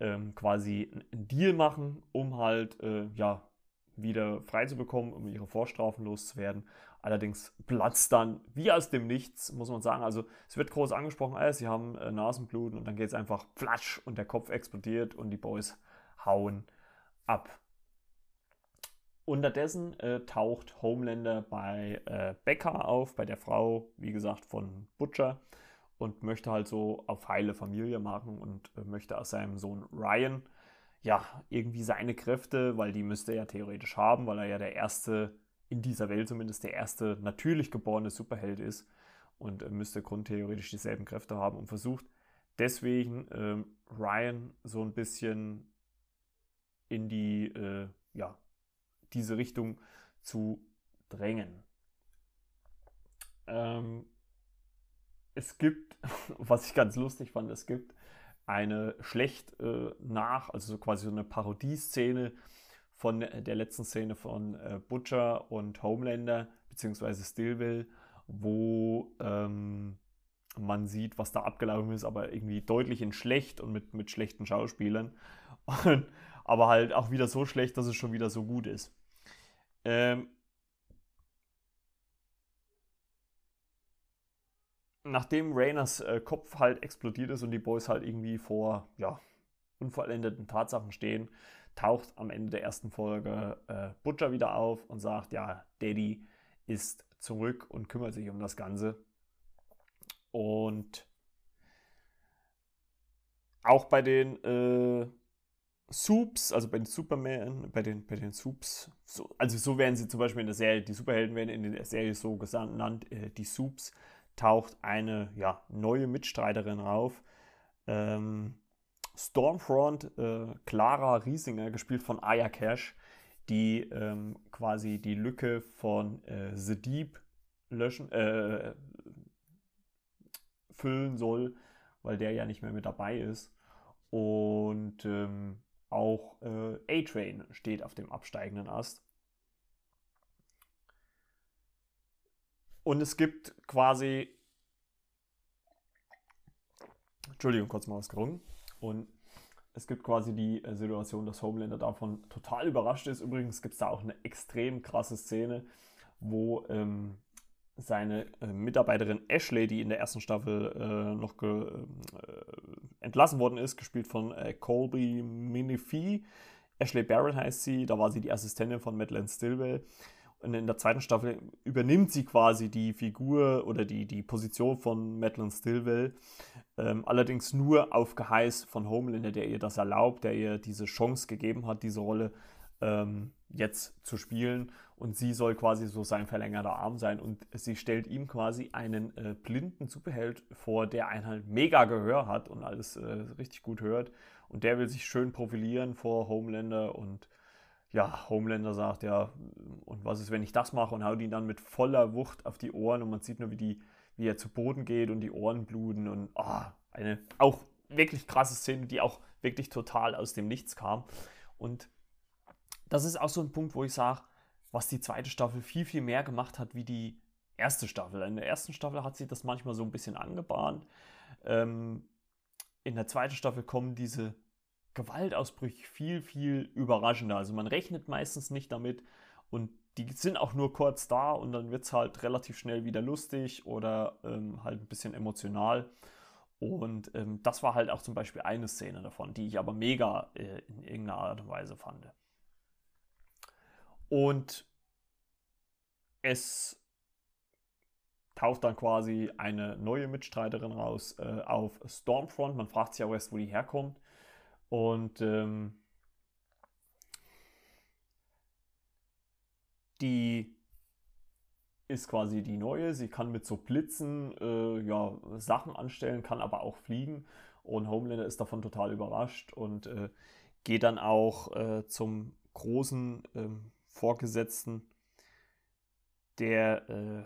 Speaker 1: ähm, quasi einen Deal machen, um halt äh, ja, wieder frei zu bekommen, um ihre Vorstrafen loszuwerden. Allerdings platzt dann wie aus dem Nichts, muss man sagen. Also es wird groß angesprochen, äh, sie haben äh, Nasenbluten und dann geht es einfach flatsch und der Kopf explodiert und die Boys hauen ab. Unterdessen äh, taucht Homelander bei äh, Becca auf, bei der Frau, wie gesagt, von Butcher und möchte halt so auf heile Familie machen und äh, möchte aus seinem Sohn Ryan ja irgendwie seine Kräfte, weil die müsste er ja theoretisch haben, weil er ja der erste in dieser Welt zumindest der erste natürlich geborene Superheld ist und äh, müsste grundtheoretisch dieselben Kräfte haben und versucht deswegen ähm, Ryan so ein bisschen in die, äh, ja, diese Richtung zu drängen. Ähm, es gibt, was ich ganz lustig fand, es gibt eine schlecht äh, nach, also so quasi so eine Parodieszene von der letzten Szene von äh, Butcher und Homelander, beziehungsweise Stillville, wo ähm, man sieht, was da abgelaufen ist, aber irgendwie deutlich in schlecht und mit, mit schlechten Schauspielern. Und, aber halt auch wieder so schlecht, dass es schon wieder so gut ist. Ähm, nachdem Rayners äh, Kopf halt explodiert ist und die Boys halt irgendwie vor ja, unvollendeten Tatsachen stehen, taucht am Ende der ersten Folge äh, Butcher wieder auf und sagt, ja, Daddy ist zurück und kümmert sich um das Ganze. Und auch bei den äh, Soups, also bei den Superman, bei den, bei den Soups, so, also so werden sie zum Beispiel in der Serie, die Superhelden werden in der Serie so genannt, äh, die Soups, taucht eine ja, neue Mitstreiterin auf. Ähm, Stormfront äh, Clara Riesinger, gespielt von Aya Cash, die ähm, quasi die Lücke von äh, The Deep löschen, äh, füllen soll, weil der ja nicht mehr mit dabei ist. Und ähm, auch äh, A-Train steht auf dem absteigenden Ast. Und es gibt quasi. Entschuldigung, kurz mal ausgerungen. Und es gibt quasi die äh, Situation, dass Homelander davon total überrascht ist. Übrigens gibt es da auch eine extrem krasse Szene, wo ähm, seine äh, Mitarbeiterin Ashley, die in der ersten Staffel äh, noch äh, entlassen worden ist, gespielt von äh, Colby Minifee. Ashley Barrett heißt sie, da war sie die Assistentin von Madeleine Stillwell. Und in der zweiten Staffel übernimmt sie quasi die Figur oder die, die Position von Madeleine Stillwell. Ähm, allerdings nur auf Geheiß von Homelander, der ihr das erlaubt, der ihr diese Chance gegeben hat, diese Rolle ähm, jetzt zu spielen. Und sie soll quasi so sein verlängerter Arm sein. Und sie stellt ihm quasi einen äh, blinden Superheld vor, der ein halt mega Gehör hat und alles äh, richtig gut hört. Und der will sich schön profilieren vor Homelander und ja, Homelander sagt ja, und was ist, wenn ich das mache und haut ihn dann mit voller Wucht auf die Ohren und man sieht nur, wie, die, wie er zu Boden geht und die Ohren bluten und oh, eine auch wirklich krasse Szene, die auch wirklich total aus dem Nichts kam. Und das ist auch so ein Punkt, wo ich sage, was die zweite Staffel viel, viel mehr gemacht hat wie die erste Staffel. In der ersten Staffel hat sie das manchmal so ein bisschen angebahnt. Ähm, in der zweiten Staffel kommen diese Gewaltausbrüche viel, viel überraschender. Also man rechnet meistens nicht damit und die sind auch nur kurz da und dann wird es halt relativ schnell wieder lustig oder ähm, halt ein bisschen emotional. Und ähm, das war halt auch zum Beispiel eine Szene davon, die ich aber mega äh, in irgendeiner Art und Weise fand. Und es taucht dann quasi eine neue Mitstreiterin raus äh, auf Stormfront. Man fragt sich ja erst, wo die herkommt. Und ähm, die ist quasi die neue. Sie kann mit so Blitzen äh, ja, Sachen anstellen, kann aber auch fliegen. Und Homelander ist davon total überrascht und äh, geht dann auch äh, zum großen ähm, Vorgesetzten, der, äh,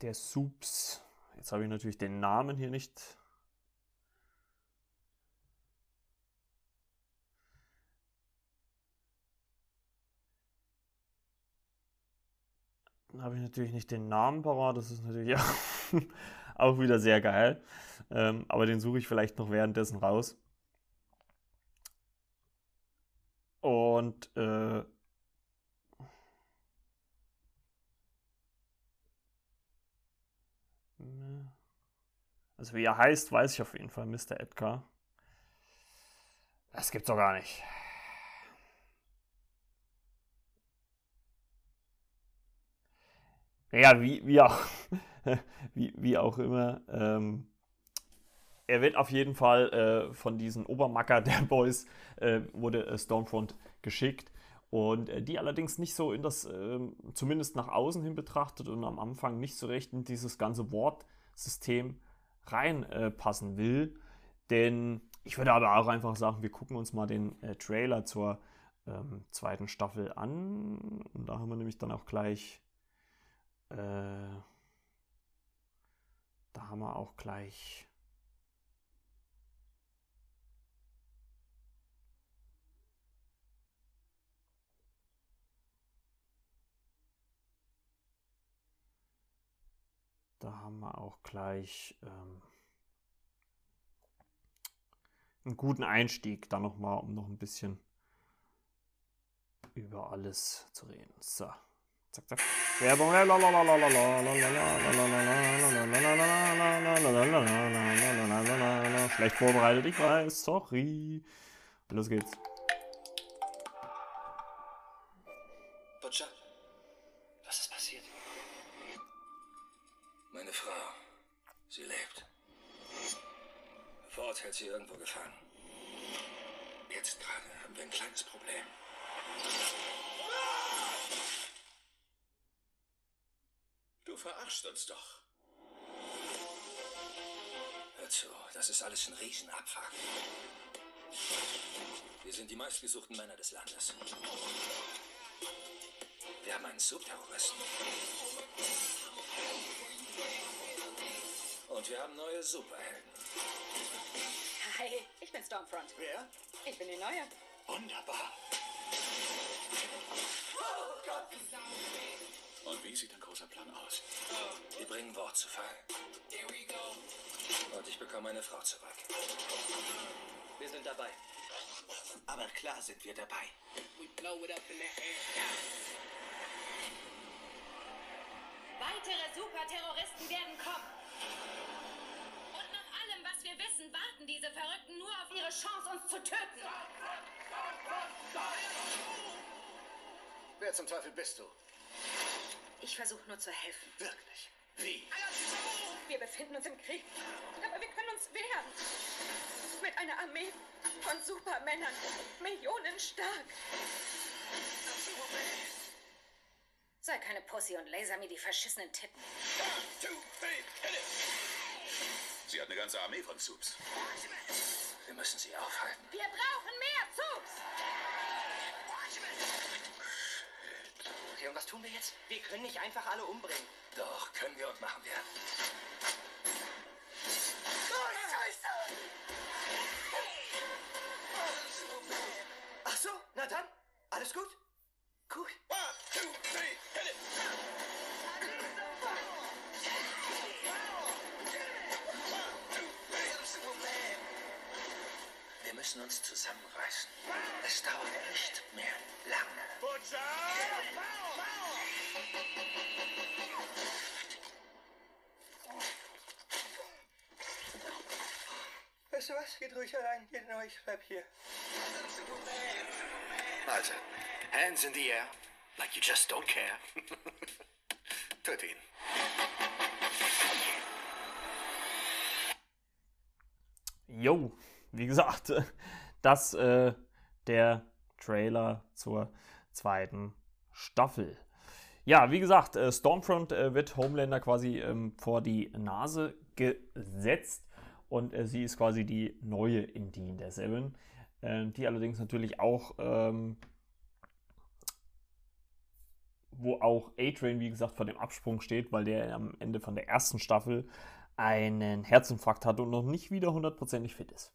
Speaker 1: der Subs. Jetzt habe ich natürlich den Namen hier nicht habe ich natürlich nicht den Namen parat. Das ist natürlich auch, auch wieder sehr geil. Ähm, aber den suche ich vielleicht noch währenddessen raus. Und äh, also wie er heißt, weiß ich auf jeden Fall, Mr. Edgar. Das gibt's doch gar nicht. ja, wie, wie, auch, wie, wie auch immer. Ähm, er wird auf jeden Fall äh, von diesen Obermacker der Boys, äh, wurde äh, Stormfront geschickt. Und äh, die allerdings nicht so in das, ähm, zumindest nach außen hin betrachtet und am Anfang nicht so recht in dieses ganze Wortsystem reinpassen will. Denn ich würde aber auch einfach sagen, wir gucken uns mal den äh, Trailer zur ähm, zweiten Staffel an. Und da haben wir nämlich dann auch gleich äh, da haben wir auch gleich Da haben wir auch gleich ähm, einen guten Einstieg, da nochmal, um noch ein bisschen über alles zu reden. So. Zack, zack. Werbung. Schlecht vorbereitet, ich weiß. Sorry. Los geht's.
Speaker 4: Ford hält sie irgendwo gefangen. Jetzt gerade haben wir ein kleines Problem. verarschst uns doch. Hör zu, das ist alles ein Riesenabfuck. Wir sind die meistgesuchten Männer des Landes. Wir haben einen Subterroristen. Und wir haben neue Superhelden.
Speaker 5: Hi, ich bin Stormfront.
Speaker 4: Wer?
Speaker 5: Ich bin die Neue.
Speaker 4: Wunderbar.
Speaker 3: Wie sieht ein großer Plan aus?
Speaker 4: Wir bringen Wort zu Fall. Und ich bekomme meine Frau zurück.
Speaker 6: Wir sind dabei.
Speaker 4: Aber klar sind wir dabei.
Speaker 5: Weitere Superterroristen werden kommen. Wissen, warten diese Verrückten nur auf ihre Chance, uns zu töten.
Speaker 4: Wer zum Teufel bist du?
Speaker 5: Ich versuche nur zu helfen.
Speaker 4: Wirklich? Wie?
Speaker 5: Wir befinden uns im Krieg. Aber wir können uns wehren. Mit einer Armee von Supermännern. Millionen stark. Sei keine Pussy und laser mir die verschissenen Titten.
Speaker 3: Sie hat eine ganze Armee von Subs.
Speaker 4: Wir müssen sie aufhalten.
Speaker 5: Wir brauchen mehr Zugs!
Speaker 6: Okay, und was tun wir jetzt? Wir können nicht einfach alle umbringen.
Speaker 4: Doch, können wir und machen wir.
Speaker 6: Ach so, na dann. Alles gut? Gut.
Speaker 4: Müssen uns zusammenreißen. Es dauert nicht mehr lange.
Speaker 6: Weißt du was? Geht ruhig allein. Geht nur, ich bleib hier.
Speaker 4: Also, hands in the air, like you just don't care. Töte ihn.
Speaker 1: Jo, wie gesagt, das äh, der Trailer zur zweiten Staffel. Ja, wie gesagt, äh, Stormfront äh, wird Homelander quasi ähm, vor die Nase gesetzt und äh, sie ist quasi die neue Indie der Seven, äh, die allerdings natürlich auch, ähm, wo auch A-Train, wie gesagt, vor dem Absprung steht, weil der am Ende von der ersten Staffel einen Herzinfarkt hatte und noch nicht wieder hundertprozentig fit ist.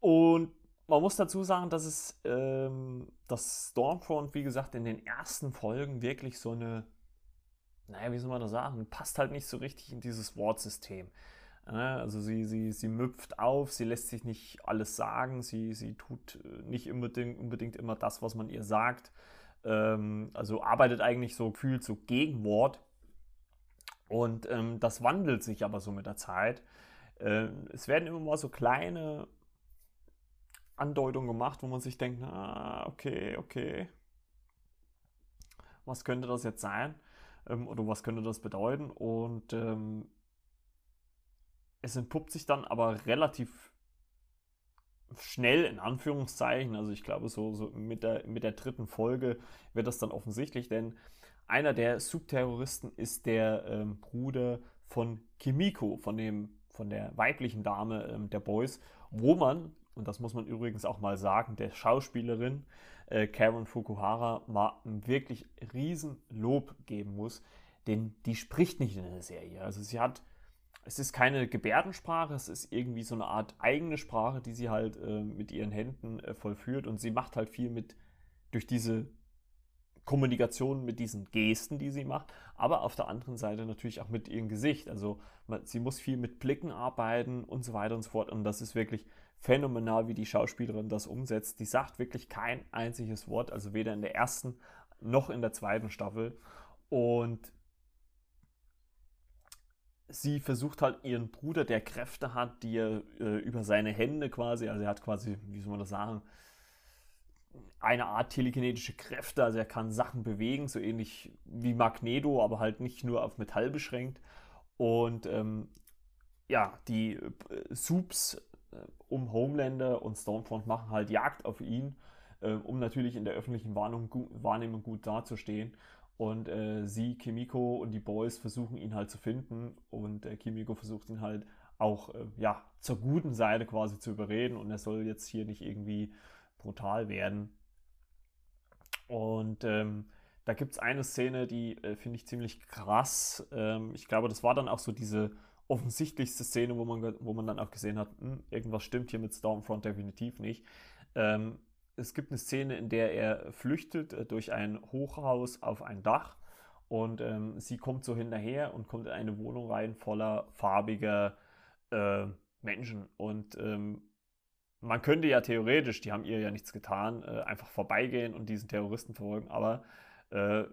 Speaker 1: Und man muss dazu sagen, dass es ähm, das Stormfront, wie gesagt, in den ersten Folgen wirklich so eine, naja, wie soll man das sagen, passt halt nicht so richtig in dieses Wortsystem. Ja, also sie, sie, sie müpft auf, sie lässt sich nicht alles sagen, sie, sie tut äh, nicht unbedingt, unbedingt immer das, was man ihr sagt. Ähm, also arbeitet eigentlich so gefühlt so Gegenwort. Und ähm, das wandelt sich aber so mit der Zeit. Ähm, es werden immer mal so kleine Andeutungen gemacht, wo man sich denkt, na, okay, okay. Was könnte das jetzt sein? Ähm, oder was könnte das bedeuten? Und ähm, es entpuppt sich dann aber relativ schnell, in Anführungszeichen, also ich glaube, so, so mit, der, mit der dritten Folge wird das dann offensichtlich, denn einer der Subterroristen ist der ähm, Bruder von Kimiko, von, dem, von der weiblichen Dame ähm, der Boys, wo man, und das muss man übrigens auch mal sagen, der Schauspielerin äh, Karen Fukuhara mal wirklich riesen Lob geben muss, denn die spricht nicht in der Serie. Also sie hat, es ist keine Gebärdensprache, es ist irgendwie so eine Art eigene Sprache, die sie halt äh, mit ihren Händen äh, vollführt und sie macht halt viel mit durch diese Kommunikation mit diesen Gesten, die sie macht, aber auf der anderen Seite natürlich auch mit ihrem Gesicht. Also man, sie muss viel mit Blicken arbeiten und so weiter und so fort. Und das ist wirklich phänomenal, wie die Schauspielerin das umsetzt. Die sagt wirklich kein einziges Wort, also weder in der ersten noch in der zweiten Staffel. Und sie versucht halt ihren Bruder, der Kräfte hat, die er äh, über seine Hände quasi, also er hat quasi, wie soll man das sagen, eine Art telekinetische Kräfte, also er kann Sachen bewegen, so ähnlich wie Magneto, aber halt nicht nur auf Metall beschränkt. Und ähm, ja, die äh, Subs um Homelander und Stormfront machen halt Jagd auf ihn, äh, um natürlich in der öffentlichen Wahrnehmung, gu Wahrnehmung gut dazustehen. Und äh, sie, Kimiko und die Boys versuchen ihn halt zu finden und äh, Kimiko versucht ihn halt auch äh, ja, zur guten Seite quasi zu überreden und er soll jetzt hier nicht irgendwie brutal werden. Und ähm, da gibt es eine Szene, die äh, finde ich ziemlich krass. Ähm, ich glaube, das war dann auch so diese offensichtlichste Szene, wo man, wo man dann auch gesehen hat, hm, irgendwas stimmt hier mit Stormfront definitiv nicht. Ähm, es gibt eine Szene, in der er flüchtet äh, durch ein Hochhaus auf ein Dach Und ähm, sie kommt so hinterher und kommt in eine Wohnung rein voller farbiger äh, Menschen. Und ähm, man könnte ja theoretisch, die haben ihr ja nichts getan, äh, einfach vorbeigehen und diesen Terroristen verfolgen, aber äh,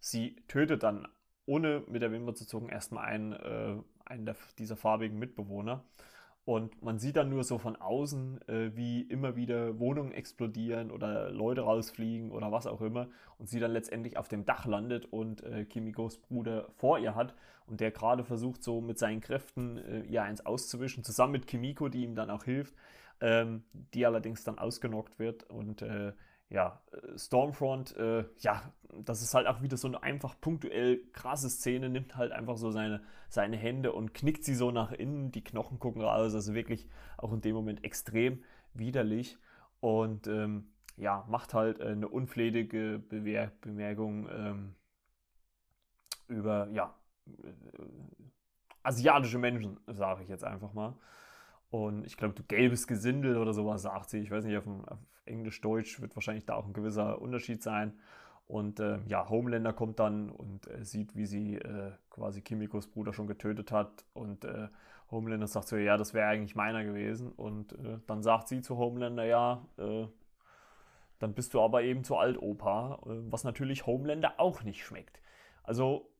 Speaker 1: sie tötet dann, ohne mit der Wimper zu zucken, erstmal einen, äh, einen der, dieser farbigen Mitbewohner. Und man sieht dann nur so von außen, äh, wie immer wieder Wohnungen explodieren oder Leute rausfliegen oder was auch immer. Und sie dann letztendlich auf dem Dach landet und äh, Kimikos Bruder vor ihr hat. Und der gerade versucht, so mit seinen Kräften äh, ihr eins auszuwischen, zusammen mit Kimiko, die ihm dann auch hilft. Ähm, die allerdings dann ausgenockt wird. Und äh, ja, äh, Stormfront, äh, ja, das ist halt auch wieder so eine einfach punktuell krasse Szene, nimmt halt einfach so seine, seine Hände und knickt sie so nach innen, die Knochen gucken raus, also wirklich auch in dem Moment extrem widerlich und ähm, ja, macht halt äh, eine unflätige Bewer Bemerkung ähm, über, ja, äh, asiatische Menschen, sage ich jetzt einfach mal. Und ich glaube, du gelbes Gesindel oder sowas sagt sie. Ich weiß nicht, auf, auf Englisch-Deutsch wird wahrscheinlich da auch ein gewisser Unterschied sein. Und äh, ja, Homelander kommt dann und äh, sieht, wie sie äh, quasi Kimikos Bruder schon getötet hat. Und äh, Homelander sagt so, ja, das wäre eigentlich meiner gewesen. Und äh, dann sagt sie zu Homelander, ja, äh, dann bist du aber eben zu alt, Opa. was natürlich Homelander auch nicht schmeckt. Also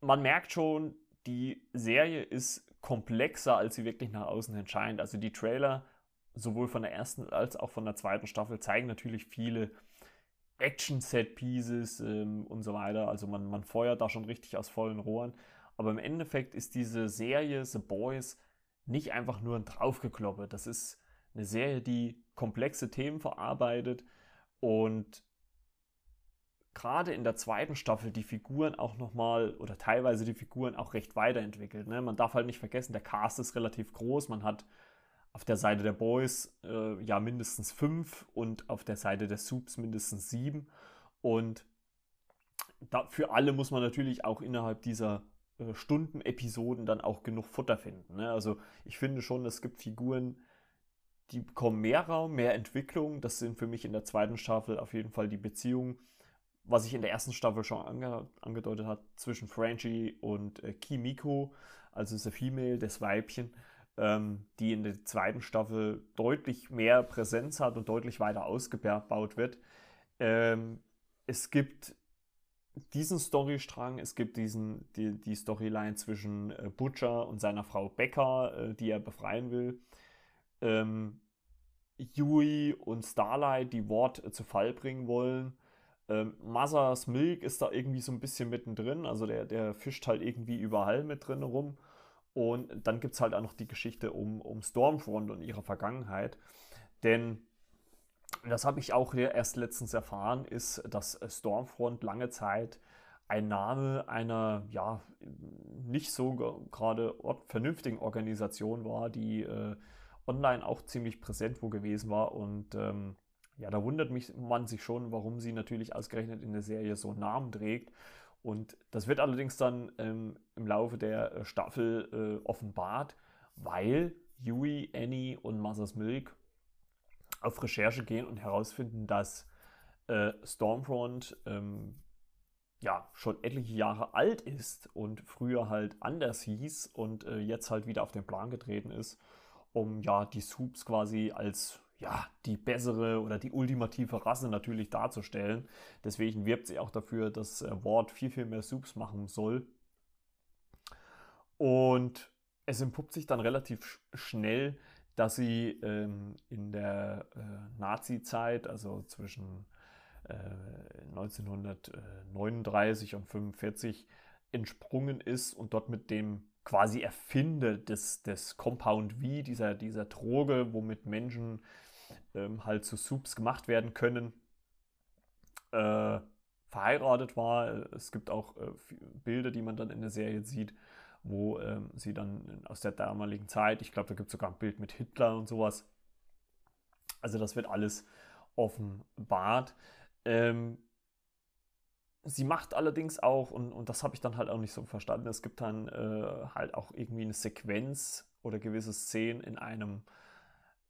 Speaker 1: man merkt schon, die Serie ist komplexer, als sie wirklich nach außen hin scheint. Also die Trailer, sowohl von der ersten als auch von der zweiten Staffel, zeigen natürlich viele Action-Set-Pieces ähm, und so weiter. Also man, man feuert da schon richtig aus vollen Rohren. Aber im Endeffekt ist diese Serie The Boys nicht einfach nur ein Draufgekloppe. Das ist eine Serie, die komplexe Themen verarbeitet und gerade in der zweiten Staffel die Figuren auch nochmal oder teilweise die Figuren auch recht weiterentwickelt. Ne? Man darf halt nicht vergessen, der Cast ist relativ groß. Man hat auf der Seite der Boys äh, ja mindestens fünf und auf der Seite der Soups mindestens sieben. Und für alle muss man natürlich auch innerhalb dieser äh, Stunden-Episoden dann auch genug Futter finden. Ne? Also ich finde schon, es gibt Figuren, die bekommen mehr Raum, mehr Entwicklung. Das sind für mich in der zweiten Staffel auf jeden Fall die Beziehungen was ich in der ersten Staffel schon ange angedeutet hat, zwischen Franchi und äh, Kimiko, also The Female, das Weibchen, ähm, die in der zweiten Staffel deutlich mehr Präsenz hat und deutlich weiter ausgebaut wird. Ähm, es gibt diesen Storystrang, es gibt diesen, die, die Storyline zwischen äh, Butcher und seiner Frau Becker, äh, die er befreien will. Ähm, Yui und Starlight, die Wort äh, zu Fall bringen wollen. Ähm, Mothers Milk ist da irgendwie so ein bisschen mittendrin, also der, der fischt halt irgendwie überall mit drin rum. Und dann gibt es halt auch noch die Geschichte um, um Stormfront und ihre Vergangenheit. Denn das habe ich auch erst letztens erfahren, ist, dass Stormfront lange Zeit ein Name einer ja nicht so gerade vernünftigen Organisation war, die äh, online auch ziemlich präsent wo gewesen war und ähm, ja, da wundert mich, man sich schon, warum sie natürlich ausgerechnet in der Serie so einen Namen trägt. Und das wird allerdings dann ähm, im Laufe der äh, Staffel äh, offenbart, weil Yui, Annie und Mother's Milk auf Recherche gehen und herausfinden, dass äh, Stormfront ähm, ja schon etliche Jahre alt ist und früher halt anders hieß und äh, jetzt halt wieder auf den Plan getreten ist, um ja die Soups quasi als ja, die bessere oder die ultimative Rasse natürlich darzustellen. Deswegen wirbt sie auch dafür, dass äh, Ward viel, viel mehr Soups machen soll. Und es entpuppt sich dann relativ schnell, dass sie ähm, in der äh, Nazi-Zeit, also zwischen äh, 1939 und 1945, entsprungen ist und dort mit dem quasi Erfinder des, des Compound V, dieser, dieser Droge, womit Menschen ähm, halt zu Soups gemacht werden können, äh, verheiratet war. Es gibt auch äh, Bilder, die man dann in der Serie sieht, wo ähm, sie dann aus der damaligen Zeit, ich glaube, da gibt es sogar ein Bild mit Hitler und sowas. Also das wird alles offenbart. Ähm, sie macht allerdings auch, und, und das habe ich dann halt auch nicht so verstanden, es gibt dann äh, halt auch irgendwie eine Sequenz oder gewisse Szenen in einem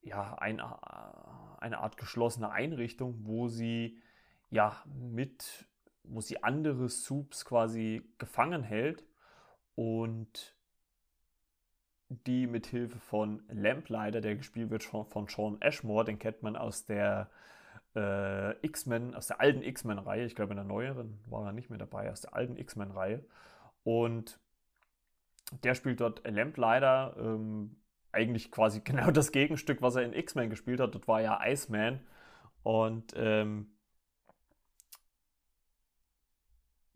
Speaker 1: ja, ein, eine Art geschlossene Einrichtung, wo sie ja mit wo sie andere Soups quasi gefangen hält und die mit Hilfe von Lamplighter, der gespielt wird von Sean Ashmore, den kennt man aus der äh, X-Men, aus der alten X-Men-Reihe, ich glaube in der neueren war er nicht mehr dabei, aus der alten X-Men-Reihe. Und der spielt dort Lamplighter, ähm, eigentlich quasi genau das Gegenstück, was er in X-Men gespielt hat. Dort war ja Iceman. Und ähm,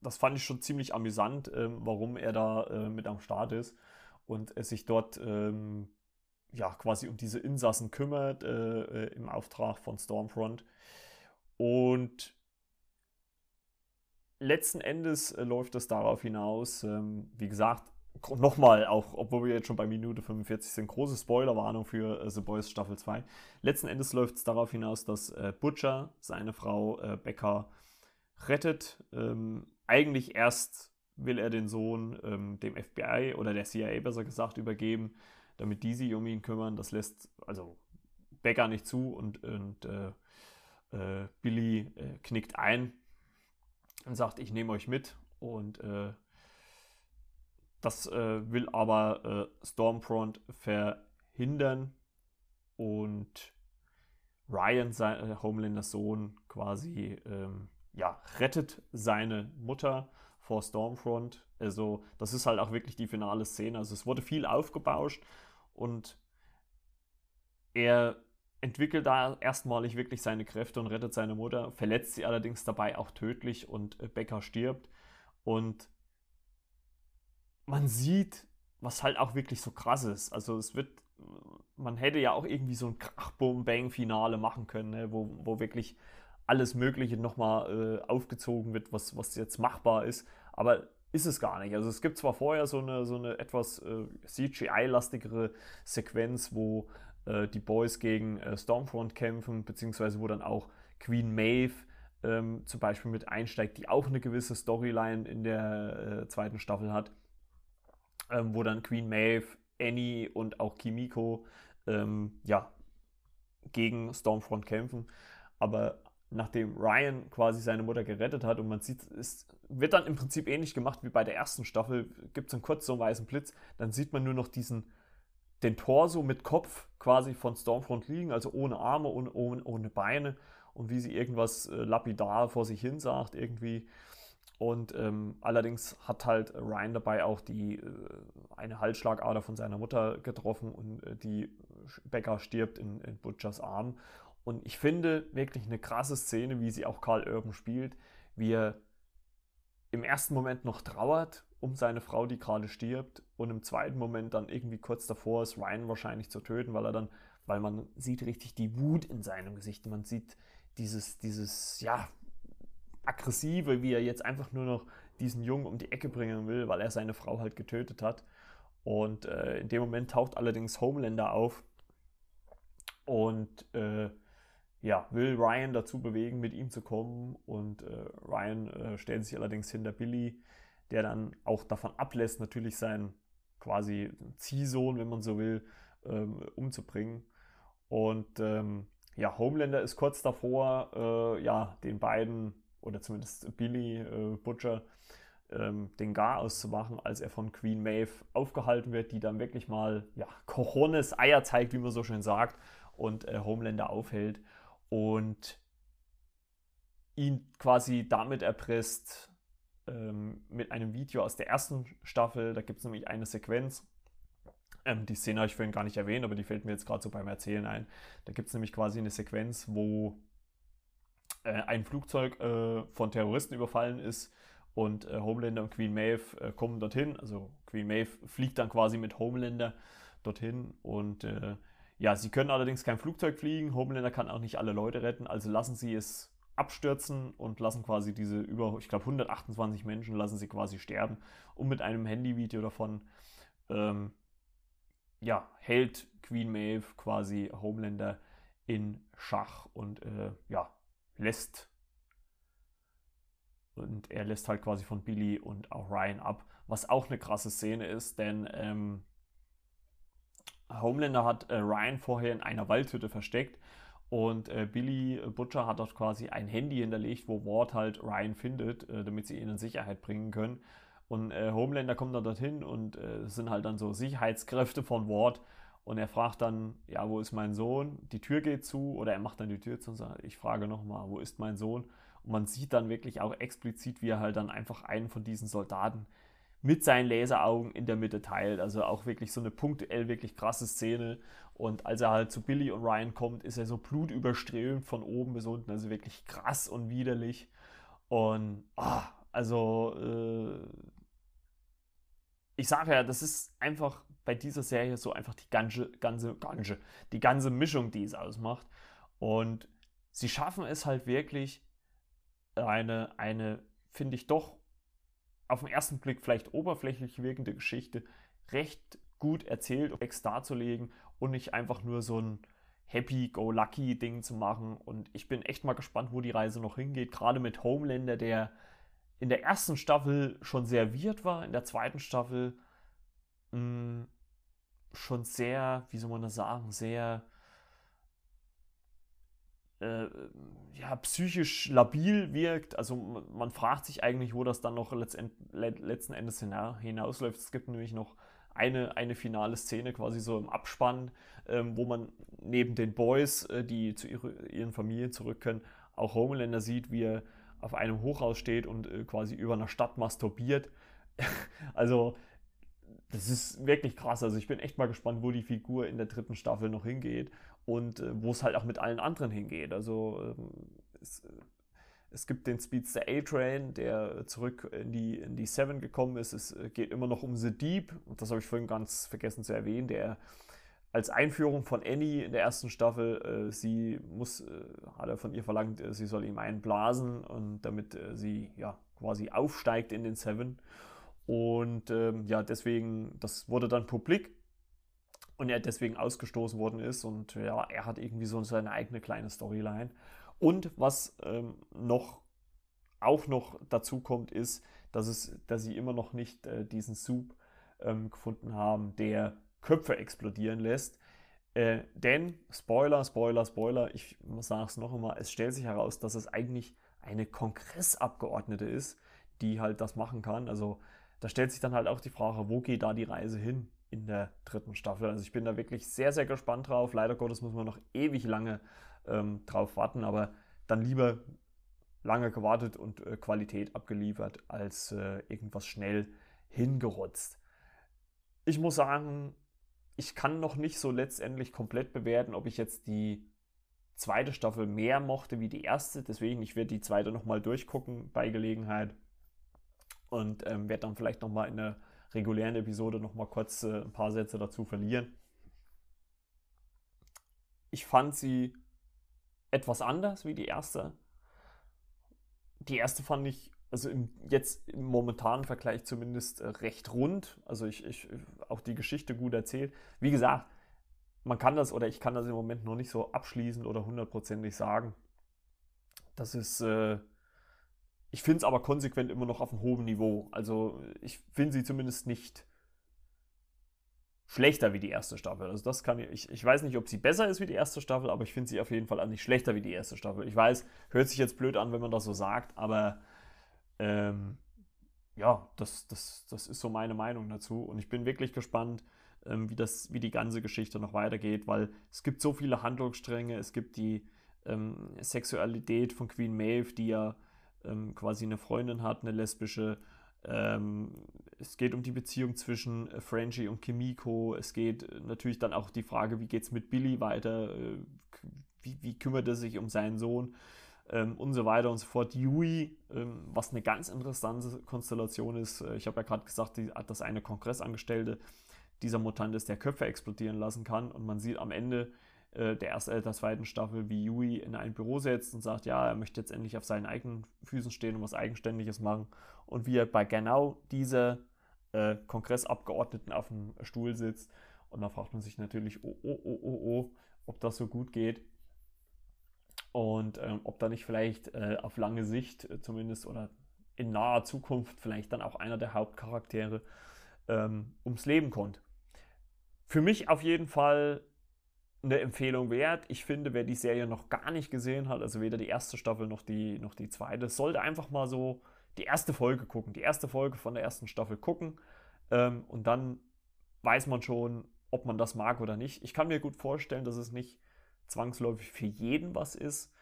Speaker 1: das fand ich schon ziemlich amüsant, ähm, warum er da äh, mit am Start ist und er sich dort ähm, ja quasi um diese Insassen kümmert äh, äh im Auftrag von Stormfront. Und letzten Endes äh, läuft das darauf hinaus, ähm, wie gesagt, nochmal, auch obwohl wir jetzt schon bei Minute 45 sind, große Spoilerwarnung für äh, The Boys Staffel 2. Letzten Endes läuft es darauf hinaus, dass äh, Butcher seine Frau äh, Becker rettet. Ähm, eigentlich erst will er den Sohn ähm, dem FBI oder der CIA besser gesagt übergeben, damit die sich um ihn kümmern. Das lässt also Becker nicht zu und, und äh, äh, Billy äh, knickt ein und sagt, ich nehme euch mit und das äh, will aber äh, Stormfront verhindern und Ryan, sein äh, Homelanders Sohn, quasi ähm, ja, rettet seine Mutter vor Stormfront. Also das ist halt auch wirklich die finale Szene. Also es wurde viel aufgebauscht und er entwickelt da erstmalig wirklich seine Kräfte und rettet seine Mutter, verletzt sie allerdings dabei auch tödlich und äh, Becker stirbt. Und man sieht, was halt auch wirklich so krass ist. Also es wird, man hätte ja auch irgendwie so ein Krach-Boom-Bang-Finale machen können, ne? wo, wo wirklich alles Mögliche nochmal äh, aufgezogen wird, was, was jetzt machbar ist. Aber ist es gar nicht. Also es gibt zwar vorher so eine, so eine etwas äh, CGI-lastigere Sequenz, wo äh, die Boys gegen äh, Stormfront kämpfen, beziehungsweise wo dann auch Queen Maeve ähm, zum Beispiel mit einsteigt, die auch eine gewisse Storyline in der äh, zweiten Staffel hat ähm, wo dann Queen Maeve, Annie und auch Kimiko ähm, ja, gegen Stormfront kämpfen. Aber nachdem Ryan quasi seine Mutter gerettet hat und man sieht, es wird dann im Prinzip ähnlich gemacht wie bei der ersten Staffel, gibt es einen kurz so einen weißen Blitz, dann sieht man nur noch diesen, den Torso mit Kopf quasi von Stormfront liegen, also ohne Arme, ohne, ohne, ohne Beine und wie sie irgendwas äh, lapidar vor sich hin sagt irgendwie. Und ähm, allerdings hat halt Ryan dabei auch die äh, eine Halsschlagader von seiner Mutter getroffen und äh, die Becker stirbt in, in, Butchers Arm. Und ich finde wirklich eine krasse Szene, wie sie auch Karl Urban spielt, wie er im ersten Moment noch trauert um seine Frau, die gerade stirbt, und im zweiten Moment dann irgendwie kurz davor ist, Ryan wahrscheinlich zu töten, weil er dann, weil man sieht richtig die Wut in seinem Gesicht, man sieht dieses, dieses, ja, aggressive, wie er jetzt einfach nur noch diesen Jungen um die Ecke bringen will, weil er seine Frau halt getötet hat. Und äh, in dem Moment taucht allerdings Homelander auf und äh, ja, will Ryan dazu bewegen, mit ihm zu kommen. Und äh, Ryan äh, stellt sich allerdings hinter Billy, der dann auch davon ablässt, natürlich seinen quasi Ziehsohn, wenn man so will, ähm, umzubringen. Und ähm, ja, Homelander ist kurz davor, äh, ja, den beiden oder zumindest Billy äh, Butcher, ähm, den Gar auszumachen, als er von Queen Maeve aufgehalten wird, die dann wirklich mal ja, Cojones Eier zeigt, wie man so schön sagt, und äh, Homelander aufhält und ihn quasi damit erpresst ähm, mit einem Video aus der ersten Staffel. Da gibt es nämlich eine Sequenz. Ähm, die Szene habe ich vorhin gar nicht erwähnt, aber die fällt mir jetzt gerade so beim Erzählen ein. Da gibt es nämlich quasi eine Sequenz, wo äh, ein Flugzeug äh, von Terroristen überfallen ist und äh, Homelander und Queen Maeve äh, kommen dorthin. Also Queen Maeve fliegt dann quasi mit Homelander dorthin und äh, ja, sie können allerdings kein Flugzeug fliegen. Homelander kann auch nicht alle Leute retten, also lassen sie es abstürzen und lassen quasi diese über, ich glaube, 128 Menschen lassen sie quasi sterben. Und mit einem Handyvideo davon, ähm, ja, hält Queen Maeve quasi Homelander in Schach und äh, ja, lässt und er lässt halt quasi von Billy und auch Ryan ab, was auch eine krasse Szene ist, denn ähm, Homelander hat äh, Ryan vorher in einer Waldhütte versteckt Und äh, Billy Butcher hat dort quasi ein Handy hinterlegt, wo Ward halt Ryan findet, äh, damit sie ihn in Sicherheit bringen können. Und äh, Homelander kommt dann dorthin und äh, es sind halt dann so Sicherheitskräfte von Ward. Und er fragt dann, ja, wo ist mein Sohn? Die Tür geht zu oder er macht dann die Tür zu und sagt, ich frage nochmal, wo ist mein Sohn? Und man sieht dann wirklich auch explizit, wie er halt dann einfach einen von diesen Soldaten mit seinen Laseraugen in der Mitte teilt. Also auch wirklich so eine punktuell wirklich krasse Szene. Und als er halt zu Billy und Ryan kommt, ist er so blutüberströmt von oben bis unten. Also wirklich krass und widerlich. Und ah, also äh, ich sage ja, das ist einfach bei dieser Serie so einfach die ganze, ganze, ganze, die ganze Mischung, die es ausmacht. Und sie schaffen es halt wirklich, eine, eine finde ich doch auf den ersten Blick vielleicht oberflächlich wirkende Geschichte recht gut erzählt und Text darzulegen und nicht einfach nur so ein Happy-Go-Lucky-Ding zu machen. Und ich bin echt mal gespannt, wo die Reise noch hingeht. Gerade mit Homelander, der in der ersten Staffel schon serviert war, in der zweiten Staffel mh, mm, schon sehr, wie soll man das sagen, sehr äh, ja, psychisch labil wirkt. Also man fragt sich eigentlich, wo das dann noch letzten Endes hinausläuft. Es gibt nämlich noch eine, eine finale Szene quasi so im Abspann, ähm, wo man neben den Boys, äh, die zu ihre, ihren Familien zurück können, auch Homelander sieht, wie er auf einem Hochhaus steht und äh, quasi über einer Stadt masturbiert. also das ist wirklich krass. Also ich bin echt mal gespannt, wo die Figur in der dritten Staffel noch hingeht und äh, wo es halt auch mit allen anderen hingeht. Also ähm, es, äh, es, gibt den Speedster A-Train, der zurück in die, in die Seven gekommen ist. Es äh, geht immer noch um The Deep, und das habe ich vorhin ganz vergessen zu erwähnen, der als Einführung von Annie in der ersten Staffel, äh, sie muss, äh, hat er von ihr verlangt, äh, sie soll ihm einen blasen und damit sie ja quasi aufsteigt in den Seven. Und ähm, ja, deswegen, das wurde dann publik und er deswegen ausgestoßen worden ist. Und ja, er hat irgendwie so seine eigene kleine Storyline. Und was ähm, noch auch noch dazu kommt, ist, dass, es, dass sie immer noch nicht äh, diesen Soup ähm, gefunden haben, der Köpfe explodieren lässt. Äh, denn, Spoiler, Spoiler, Spoiler, ich sage es noch einmal, es stellt sich heraus, dass es eigentlich eine Kongressabgeordnete ist, die halt das machen kann. Also da stellt sich dann halt auch die Frage, wo geht da die Reise hin in der dritten Staffel? Also ich bin da wirklich sehr, sehr gespannt drauf. Leider Gottes muss man noch ewig lange ähm, drauf warten, aber dann lieber lange gewartet und äh, Qualität abgeliefert, als äh, irgendwas schnell hingerotzt. Ich muss sagen, ich kann noch nicht so letztendlich komplett bewerten, ob ich jetzt die zweite Staffel mehr mochte wie die erste. Deswegen, ich werde die zweite nochmal durchgucken bei Gelegenheit und ähm, werde dann vielleicht nochmal in der regulären Episode nochmal kurz äh, ein paar Sätze dazu verlieren. Ich fand sie etwas anders wie die erste. Die erste fand ich, also im, jetzt im momentanen Vergleich zumindest äh, recht rund. Also ich, ich auch die Geschichte gut erzählt. Wie gesagt, man kann das oder ich kann das im Moment noch nicht so abschließend oder hundertprozentig sagen. Das ist äh, ich finde es aber konsequent immer noch auf einem hohen Niveau. Also ich finde sie zumindest nicht schlechter wie die erste Staffel. Also das kann ich, ich weiß nicht, ob sie besser ist wie die erste Staffel, aber ich finde sie auf jeden Fall nicht schlechter wie die erste Staffel. Ich weiß, hört sich jetzt blöd an, wenn man das so sagt, aber ähm, ja, das, das, das ist so meine Meinung dazu. Und ich bin wirklich gespannt, ähm, wie, das, wie die ganze Geschichte noch weitergeht, weil es gibt so viele Handlungsstränge, es gibt die ähm, Sexualität von Queen Maeve, die ja ähm, quasi eine Freundin hat, eine lesbische. Ähm, es geht um die Beziehung zwischen äh, Frenchie und Kimiko. Es geht natürlich dann auch die Frage, wie geht es mit Billy weiter? Äh, wie, wie, kümmert er sich um seinen Sohn? Ähm, und so weiter und so fort. Yui, ähm, was eine ganz interessante Konstellation ist. Äh, ich habe ja gerade gesagt, die, dass eine Kongressangestellte dieser Mutant ist, der Köpfe explodieren lassen kann. Und man sieht am Ende, äh, der ersten, äh, der zweiten Staffel, wie Yui in ein Büro setzt und sagt, ja, er möchte jetzt endlich auf seinen eigenen Füßen stehen und was Eigenständiges machen. Und wie er bei genau dieser äh, Kongressabgeordneten auf dem Stuhl sitzt. Und da fragt man sich natürlich, oh, oh, oh, oh, oh, ob das so gut geht. Und ähm, ob da nicht vielleicht äh, auf lange Sicht äh, zumindest oder in naher Zukunft vielleicht dann auch einer der Hauptcharaktere ähm, ums Leben kommt. Für mich auf jeden Fall eine Empfehlung wert. Ich finde, wer die Serie noch gar nicht gesehen hat, also weder die erste Staffel noch die, noch die zweite, sollte einfach mal so die erste Folge gucken, die erste Folge von der ersten Staffel gucken ähm, und dann weiß man schon, ob man das mag oder nicht. Ich kann mir gut vorstellen, dass es nicht zwangsläufig für jeden was ist,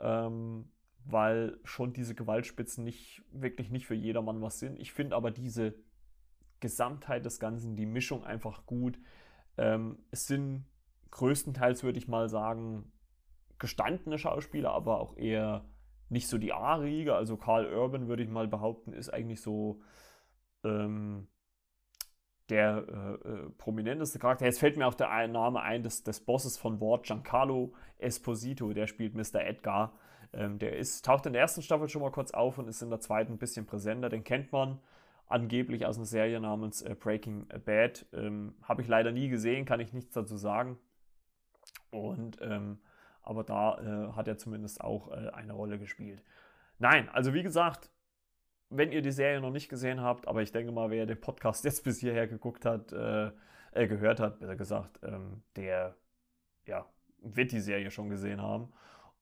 Speaker 1: ähm, weil schon diese Gewaltspitzen nicht wirklich nicht für jedermann was sind. Ich finde aber diese Gesamtheit des Ganzen, die Mischung einfach gut. Ähm, es sind größtenteils, würde ich mal sagen, gestandene Schauspieler, aber auch eher nicht so die A-Riege. Also Karl Urban, würde ich mal behaupten, ist eigentlich so ähm, der äh, äh, prominenteste Charakter. Jetzt fällt mir auch der Name ein des, des Bosses von Ward, Giancarlo Esposito, der spielt Mr. Edgar. Ähm, der ist, taucht in der ersten Staffel schon mal kurz auf und ist in der zweiten ein bisschen präsenter. Den kennt man angeblich aus einer Serie namens äh, Breaking Bad. Ähm, Habe ich leider nie gesehen, kann ich nichts dazu sagen. Und ähm, aber da äh, hat er zumindest auch äh, eine Rolle gespielt. Nein, also wie gesagt, wenn ihr die Serie noch nicht gesehen habt, aber ich denke mal, wer den Podcast jetzt bis hierher geguckt hat, äh, äh, gehört hat, besser gesagt, ähm, der ja, wird die Serie schon gesehen haben.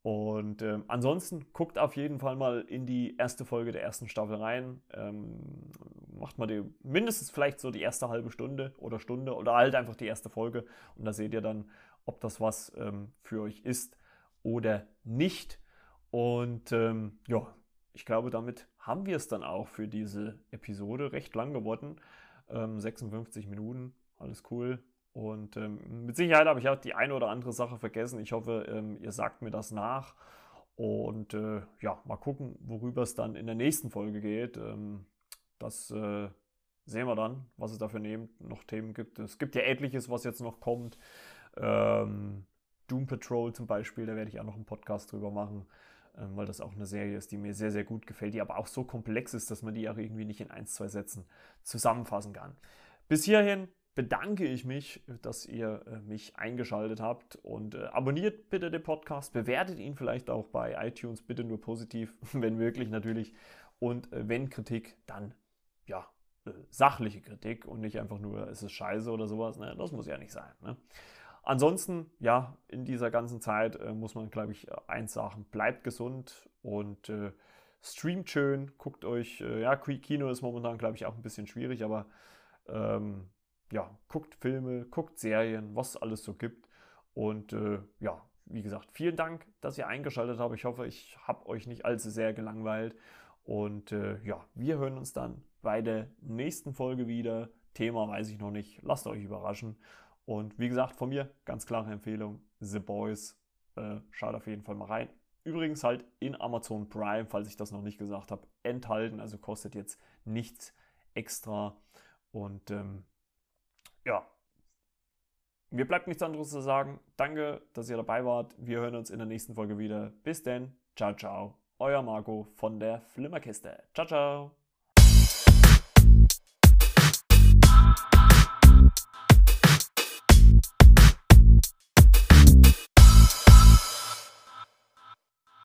Speaker 1: Und ähm, ansonsten guckt auf jeden Fall mal in die erste Folge der ersten Staffel rein. Ähm, macht mal die, mindestens vielleicht so die erste halbe Stunde oder Stunde oder halt einfach die erste Folge. Und da seht ihr dann, ob das was ähm, für euch ist oder nicht. Und ähm, ja, ich glaube, damit haben wir es dann auch für diese Episode. Recht lang geworden. 56 ähm, Minuten, alles cool. Und ähm, mit Sicherheit habe ich auch die eine oder andere Sache vergessen. Ich hoffe, ähm, ihr sagt mir das nach. Und äh, ja, mal gucken, worüber es dann in der nächsten Folge geht. Ähm, das äh, sehen wir dann, was es dafür noch Themen gibt. Es gibt ja etliches, was jetzt noch kommt. Ähm, Doom Patrol zum Beispiel, da werde ich auch noch einen Podcast drüber machen, weil das auch eine Serie ist, die mir sehr, sehr gut gefällt, die aber auch so komplex ist, dass man die auch irgendwie nicht in ein, zwei Sätzen zusammenfassen kann. Bis hierhin bedanke ich mich, dass ihr äh, mich eingeschaltet habt und äh, abonniert bitte den Podcast, bewertet ihn vielleicht auch bei iTunes, bitte nur positiv, wenn möglich natürlich. Und äh, wenn Kritik, dann ja, sachliche Kritik und nicht einfach nur, es ist scheiße oder sowas. Ne? Das muss ja nicht sein. Ne? Ansonsten, ja, in dieser ganzen Zeit äh, muss man, glaube ich, eins sagen, bleibt gesund und äh, streamt schön, guckt euch, äh, ja, Kino ist momentan, glaube ich, auch ein bisschen schwierig, aber ähm, ja, guckt Filme, guckt Serien, was es alles so gibt und äh, ja, wie gesagt, vielen Dank, dass ihr eingeschaltet habt. Ich hoffe, ich habe euch nicht allzu sehr gelangweilt und äh, ja, wir hören uns dann bei der nächsten Folge wieder. Thema weiß ich noch nicht, lasst euch überraschen. Und wie gesagt, von mir ganz klare Empfehlung: The Boys. Äh, schaut auf jeden Fall mal rein. Übrigens halt in Amazon Prime, falls ich das noch nicht gesagt habe, enthalten. Also kostet jetzt nichts extra. Und ähm, ja, mir bleibt nichts anderes zu sagen. Danke, dass ihr dabei wart. Wir hören uns in der nächsten Folge wieder. Bis denn. Ciao, ciao. Euer Marco von der Flimmerkiste. Ciao, ciao.